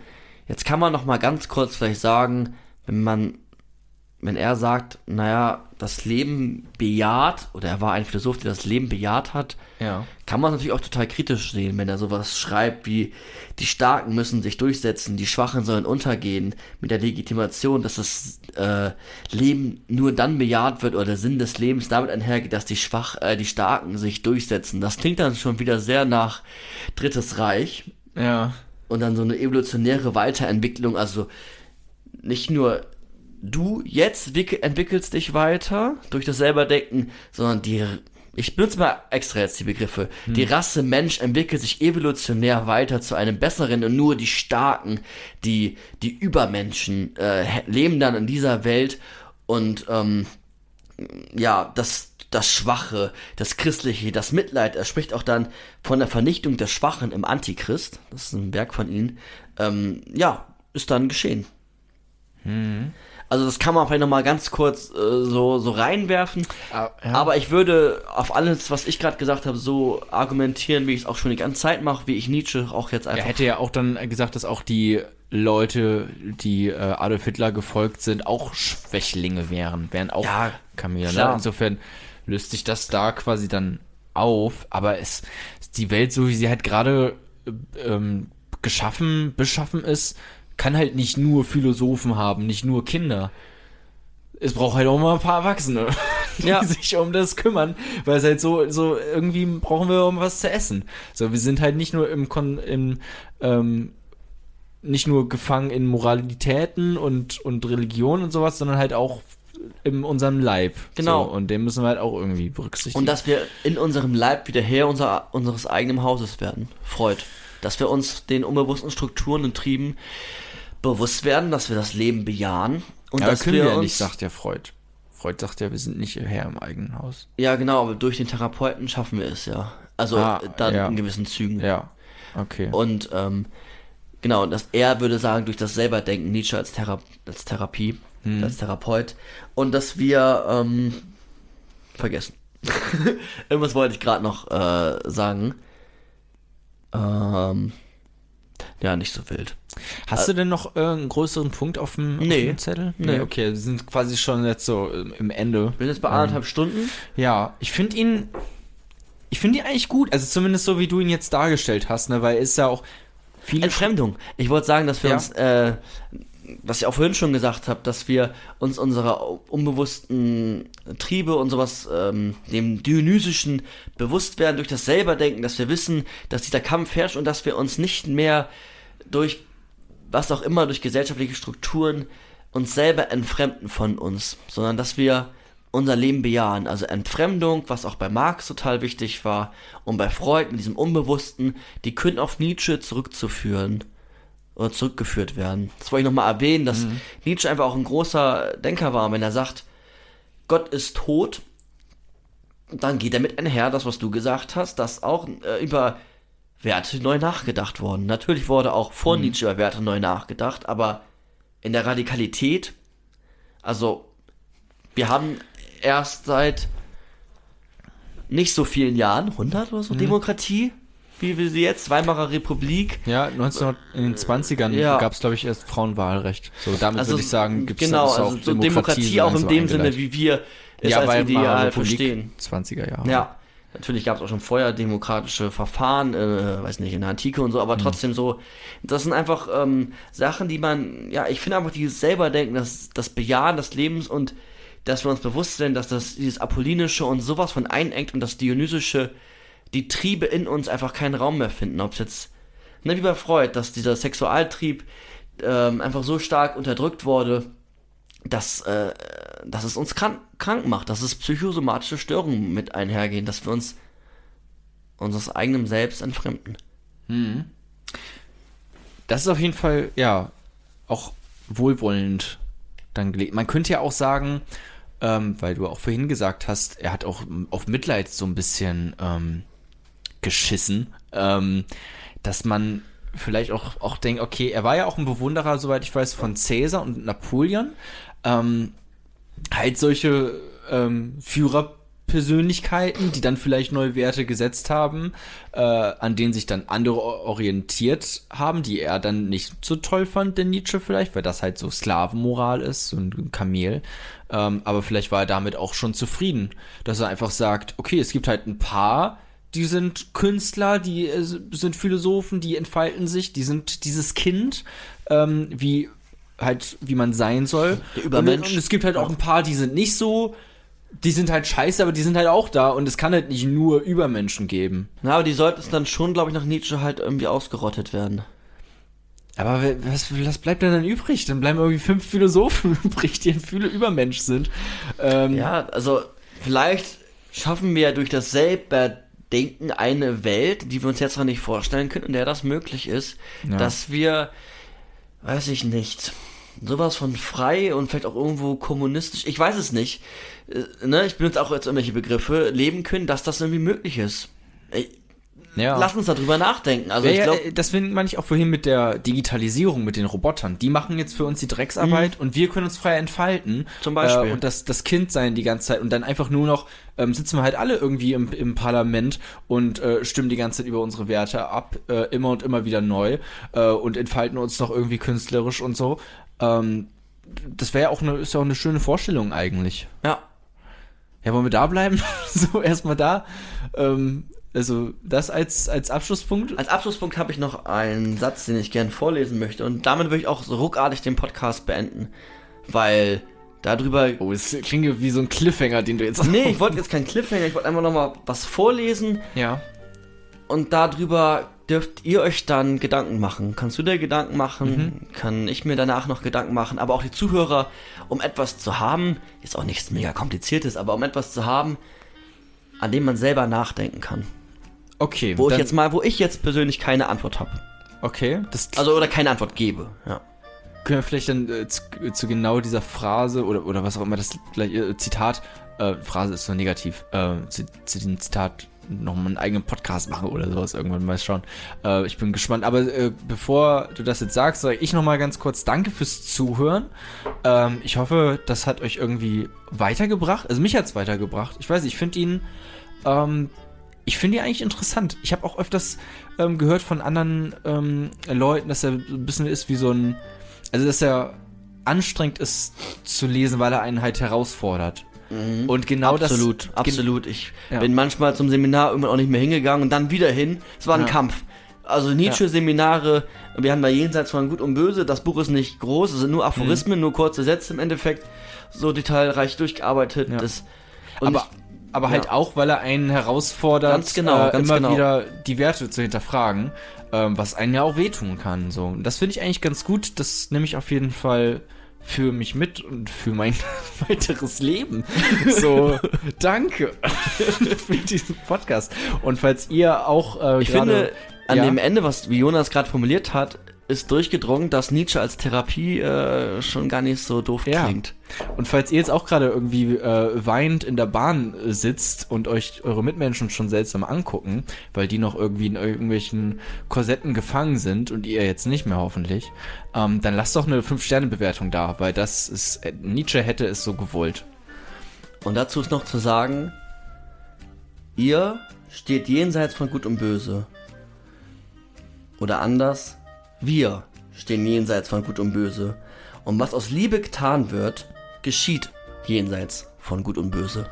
Jetzt kann man noch mal ganz kurz vielleicht sagen, wenn man, wenn er sagt, naja, das Leben bejaht, oder er war ein Philosoph, der das Leben bejaht hat, Ja. kann man natürlich auch total kritisch sehen, wenn er sowas schreibt wie die Starken müssen sich durchsetzen, die Schwachen sollen untergehen, mit der Legitimation, dass das äh, Leben nur dann bejaht wird oder der Sinn des Lebens damit einhergeht, dass die Schwach, äh, die Starken sich durchsetzen. Das klingt dann schon wieder sehr nach Drittes Reich Ja. und dann so eine evolutionäre Weiterentwicklung, also nicht nur du jetzt wick- entwickelst dich weiter durch das selberdenken, sondern die ich benutze mal extra jetzt die Begriffe. Die Rasse Mensch entwickelt sich evolutionär weiter zu einem besseren und nur die Starken, die die Übermenschen äh, leben dann in dieser Welt und ähm, ja, das, das Schwache, das Christliche, das Mitleid, er spricht auch dann von der Vernichtung des Schwachen im Antichrist, das ist ein Werk von ihm, ähm, ja, ist dann geschehen. Also das kann man vielleicht nochmal ganz kurz äh, so, so reinwerfen, Ah, ja. aber ich würde auf alles, was ich gerade gesagt habe, so argumentieren, wie ich es auch schon die ganze Zeit mache, wie ich Nietzsche auch jetzt Er einfach... hätte ja auch dann gesagt, dass auch die Leute, die äh, Adolf Hitler gefolgt sind, auch Schwächlinge wären, wären auch Ja, Kamele. Ne? Insofern löst sich das da quasi dann auf, aber es die Welt, so wie sie halt gerade äh, ähm, geschaffen, beschaffen ist, kann halt nicht nur Philosophen haben, nicht nur Kinder. Es braucht halt auch mal ein paar Erwachsene, die Ja. sich um das kümmern, weil es halt so, so irgendwie brauchen wir um was zu essen. So, wir sind halt nicht nur im, Kon im ähm, nicht nur gefangen in Moralitäten und, und Religion und sowas, sondern halt auch in unserem Leib. Genau. So, und den müssen wir halt auch irgendwie berücksichtigen. Und dass wir in unserem Leib wieder Herr unser, unseres eigenen Hauses werden. Freud. Dass wir uns den unbewussten Strukturen und Trieben bewusst werden, dass wir das Leben bejahen. Und ja, dass können wir wir ja nicht, sagt ja Freud. Freud sagt ja, wir sind nicht Herr im eigenen Haus. Ja, genau, aber durch den Therapeuten schaffen wir es ja. Also Ah, dann ja. in gewissen Zügen. Ja, okay. Und ähm, genau, und das, er würde sagen, durch das Selberdenken, Nietzsche als, Thera als Therapie, Hm. als Therapeut. Und dass wir ähm, vergessen. Irgendwas wollte ich gerade noch äh, sagen. Ähm, ja, nicht so wild. Hast du denn noch äh, einen größeren Punkt auf dem, auf Nee. dem Zettel? Nee. okay, wir sind quasi schon jetzt so ähm, im Ende. Wir sind jetzt bei anderthalb Stunden. Ja, ich finde ihn, ich finde ihn eigentlich gut, also zumindest so, wie du ihn jetzt dargestellt hast, ne, weil er ist ja auch viele Entfremdung. Ich wollte sagen, dass wir Ja. uns, äh, was ich auch vorhin schon gesagt habe, dass wir uns unserer unbewussten Triebe und sowas, ähm, dem Dionysischen bewusst werden durch das Selberdenken, dass wir wissen, dass dieser Kampf herrscht und dass wir uns nicht mehr durch was auch immer, durch gesellschaftliche Strukturen uns selber entfremden von uns, sondern dass wir unser Leben bejahen. Also Entfremdung, was auch bei Marx total wichtig war und bei Freud mit diesem Unbewussten, die können auf Nietzsche zurückzuführen oder zurückgeführt werden. Das wollte ich nochmal erwähnen, dass Nietzsche einfach auch ein großer Denker war, wenn er sagt, Gott ist tot, dann geht damit einher, das, was du gesagt hast, dass auch äh, über Werte neu nachgedacht worden. Natürlich wurde auch vor Nietzsche über Werte neu nachgedacht, aber in der Radikalität, also wir haben erst seit nicht so vielen Jahren, 100 oder so, Demokratie, wie wir sie jetzt, Weimarer Republik, Ja, 1900, in den 20ern Ja. gab es, glaube ich, erst Frauenwahlrecht. So, damit also würde ich sagen, gibt es genau, also so Demokratie, auch in dem Sinne, wie wir es ja, als weil Ideal Republik verstehen. 20er Jahre. Ja, natürlich gab es auch schon vorher demokratische Verfahren, äh, weiß nicht, in der Antike und so, Mhm. aber trotzdem so, das sind einfach ähm, Sachen, die man, ja, ich finde einfach dieses Selberdenken, das, das Bejahen des Lebens und dass wir uns bewusst sind, dass das dieses Apollinische und sowas von einengt und das Dionysische, die Triebe in uns einfach keinen Raum mehr finden, ob es jetzt, ne, wie bei Freud, dass dieser Sexualtrieb ähm, einfach so stark unterdrückt wurde, dass, äh, dass es uns krank, krank macht, dass es psychosomatische Störungen mit einhergehen, dass wir uns unseres eigenen Selbst entfremden. Das ist auf jeden Fall, ja, auch wohlwollend dann gelegt. Man könnte ja auch sagen, ähm, weil du auch vorhin gesagt hast, er hat auch auf Mitleid so ein bisschen ähm, geschissen, ähm, dass man vielleicht auch, auch denkt, okay, er war ja auch ein Bewunderer, soweit ich weiß, von Caesar und Napoleon. Ähm, halt solche ähm, Führerpersönlichkeiten, die dann vielleicht neue Werte gesetzt haben, äh, an denen sich dann andere orientiert haben, die er dann nicht so toll fand, der Nietzsche vielleicht, weil das halt so Sklavenmoral ist, so ein Kamel. Ähm, aber vielleicht war er damit auch schon zufrieden, dass er einfach sagt, okay, es gibt halt ein paar, die sind Künstler, die äh, sind Philosophen, die entfalten sich, die sind dieses Kind, ähm, wie halt, wie man sein soll. Der Übermensch. Und, und es gibt halt auch ein paar, die sind nicht so, die sind halt scheiße, aber die sind halt auch da und es kann halt nicht nur Übermenschen geben. Na, aber die sollten es dann schon, glaube ich, nach Nietzsche halt irgendwie ausgerottet werden. Aber was, was bleibt denn dann übrig? Dann bleiben irgendwie fünf Philosophen übrig, die ein viele Übermensch sind. Ähm, Ja, also vielleicht schaffen wir durch das Selberdenken eine Welt, die wir uns jetzt noch nicht vorstellen können, in der das möglich ist, Ja. dass wir, weiß ich nicht, sowas von frei und vielleicht auch irgendwo kommunistisch, ich weiß es nicht, äh, ne, ich benutze auch jetzt irgendwelche Begriffe, leben können, dass das irgendwie möglich ist. Ey, ja. Lass uns darüber nachdenken. Also ja, ich ja, glaube, äh, deswegen meine ich auch vorhin mit der Digitalisierung, mit den Robotern. Die machen jetzt für uns die Drecksarbeit und wir können uns frei entfalten. Mhm. Zum Beispiel. Äh, und das, das Kind sein die ganze Zeit und dann einfach nur noch ähm, sitzen wir halt alle irgendwie im, im Parlament und äh, stimmen die ganze Zeit über unsere Werte ab, äh, immer und immer wieder neu äh, und entfalten uns noch irgendwie künstlerisch und so. Ähm, das wäre ja auch eine, ist ja auch eine schöne Vorstellung eigentlich. ja, Ja, wollen wir da bleiben? so, erstmal da. Ähm, also, das als, als Abschlusspunkt. Als Abschlusspunkt habe ich noch einen Satz, den ich gern vorlesen möchte. Und damit würde ich auch so ruckartig den Podcast beenden. Weil darüber. Oh, es klingt wie so ein Cliffhanger, den du jetzt Nee, ich wollte jetzt keinen Cliffhanger, ich wollte einfach nochmal was vorlesen Ja. und darüber dürft ihr euch dann Gedanken machen. Kannst du dir Gedanken machen? Kann ich mir danach noch Gedanken machen? Aber auch die Zuhörer, um etwas zu haben, ist auch nichts mega kompliziertes, aber um etwas zu haben, an dem man selber nachdenken kann. Okay, Wo ich jetzt mal, wo ich jetzt persönlich keine Antwort habe. okay, das Also oder keine Antwort gebe. Ja. können wir vielleicht dann äh, zu, zu genau dieser Phrase oder, oder was auch immer das äh, Zitat, äh, Phrase ist so negativ, äh, zu, zu dem Zitat nochmal einen eigenen Podcast machen oder sowas irgendwann mal schauen. Äh, ich bin gespannt. Aber äh, bevor du das jetzt sagst, sage ich nochmal ganz kurz Danke fürs Zuhören. Ähm, ich hoffe, das hat euch irgendwie weitergebracht. Also mich hat es weitergebracht. Ich weiß, ich finde ihn, ähm, ich finde ihn eigentlich interessant. Ich habe auch öfters ähm, gehört von anderen ähm, Leuten, dass er so ein bisschen ist wie so ein, also dass er anstrengend ist zu lesen, weil er einen halt herausfordert. Und genau das. absolut, absolut. Ich Ja. bin manchmal zum Seminar irgendwann auch nicht mehr hingegangen und dann wieder hin. Es war ein Ja. Kampf. Also Nietzsche-Seminare, wir haben da jenseits von Gut und Böse, das Buch ist nicht groß, es sind nur Aphorismen, nur kurze Sätze im Endeffekt, so detailreich durchgearbeitet. Ja. Das, aber, aber halt ja. auch, weil er einen herausfordert, Ganz genau, äh, ganz immer genau. wieder die Werte zu hinterfragen, ähm, was einen ja auch wehtun kann. So. Und das finde ich eigentlich ganz gut. Das nehme ich auf jeden Fall für mich mit und für mein weiteres Leben. So, danke für diesen Podcast. Und falls ihr auch äh, ich finde, an ja, dem Ende, was Jonas gerade formuliert hat, ist durchgedrungen, dass Nietzsche als Therapie äh, schon gar nicht so doof Ja. klingt. Und falls ihr jetzt auch gerade irgendwie äh, weinend in der Bahn äh, sitzt und euch eure Mitmenschen schon seltsam angucken, weil die noch irgendwie in irgendwelchen Korsetten gefangen sind und ihr jetzt nicht mehr hoffentlich, ähm, dann lasst doch eine 5-Sterne-Bewertung da, weil das ist, äh, Nietzsche hätte es so gewollt. Und dazu ist noch zu sagen, ihr steht jenseits von Gut und Böse. Oder anders, wir stehen jenseits von Gut und Böse. Und was aus Liebe getan wird, geschieht jenseits von Gut und Böse.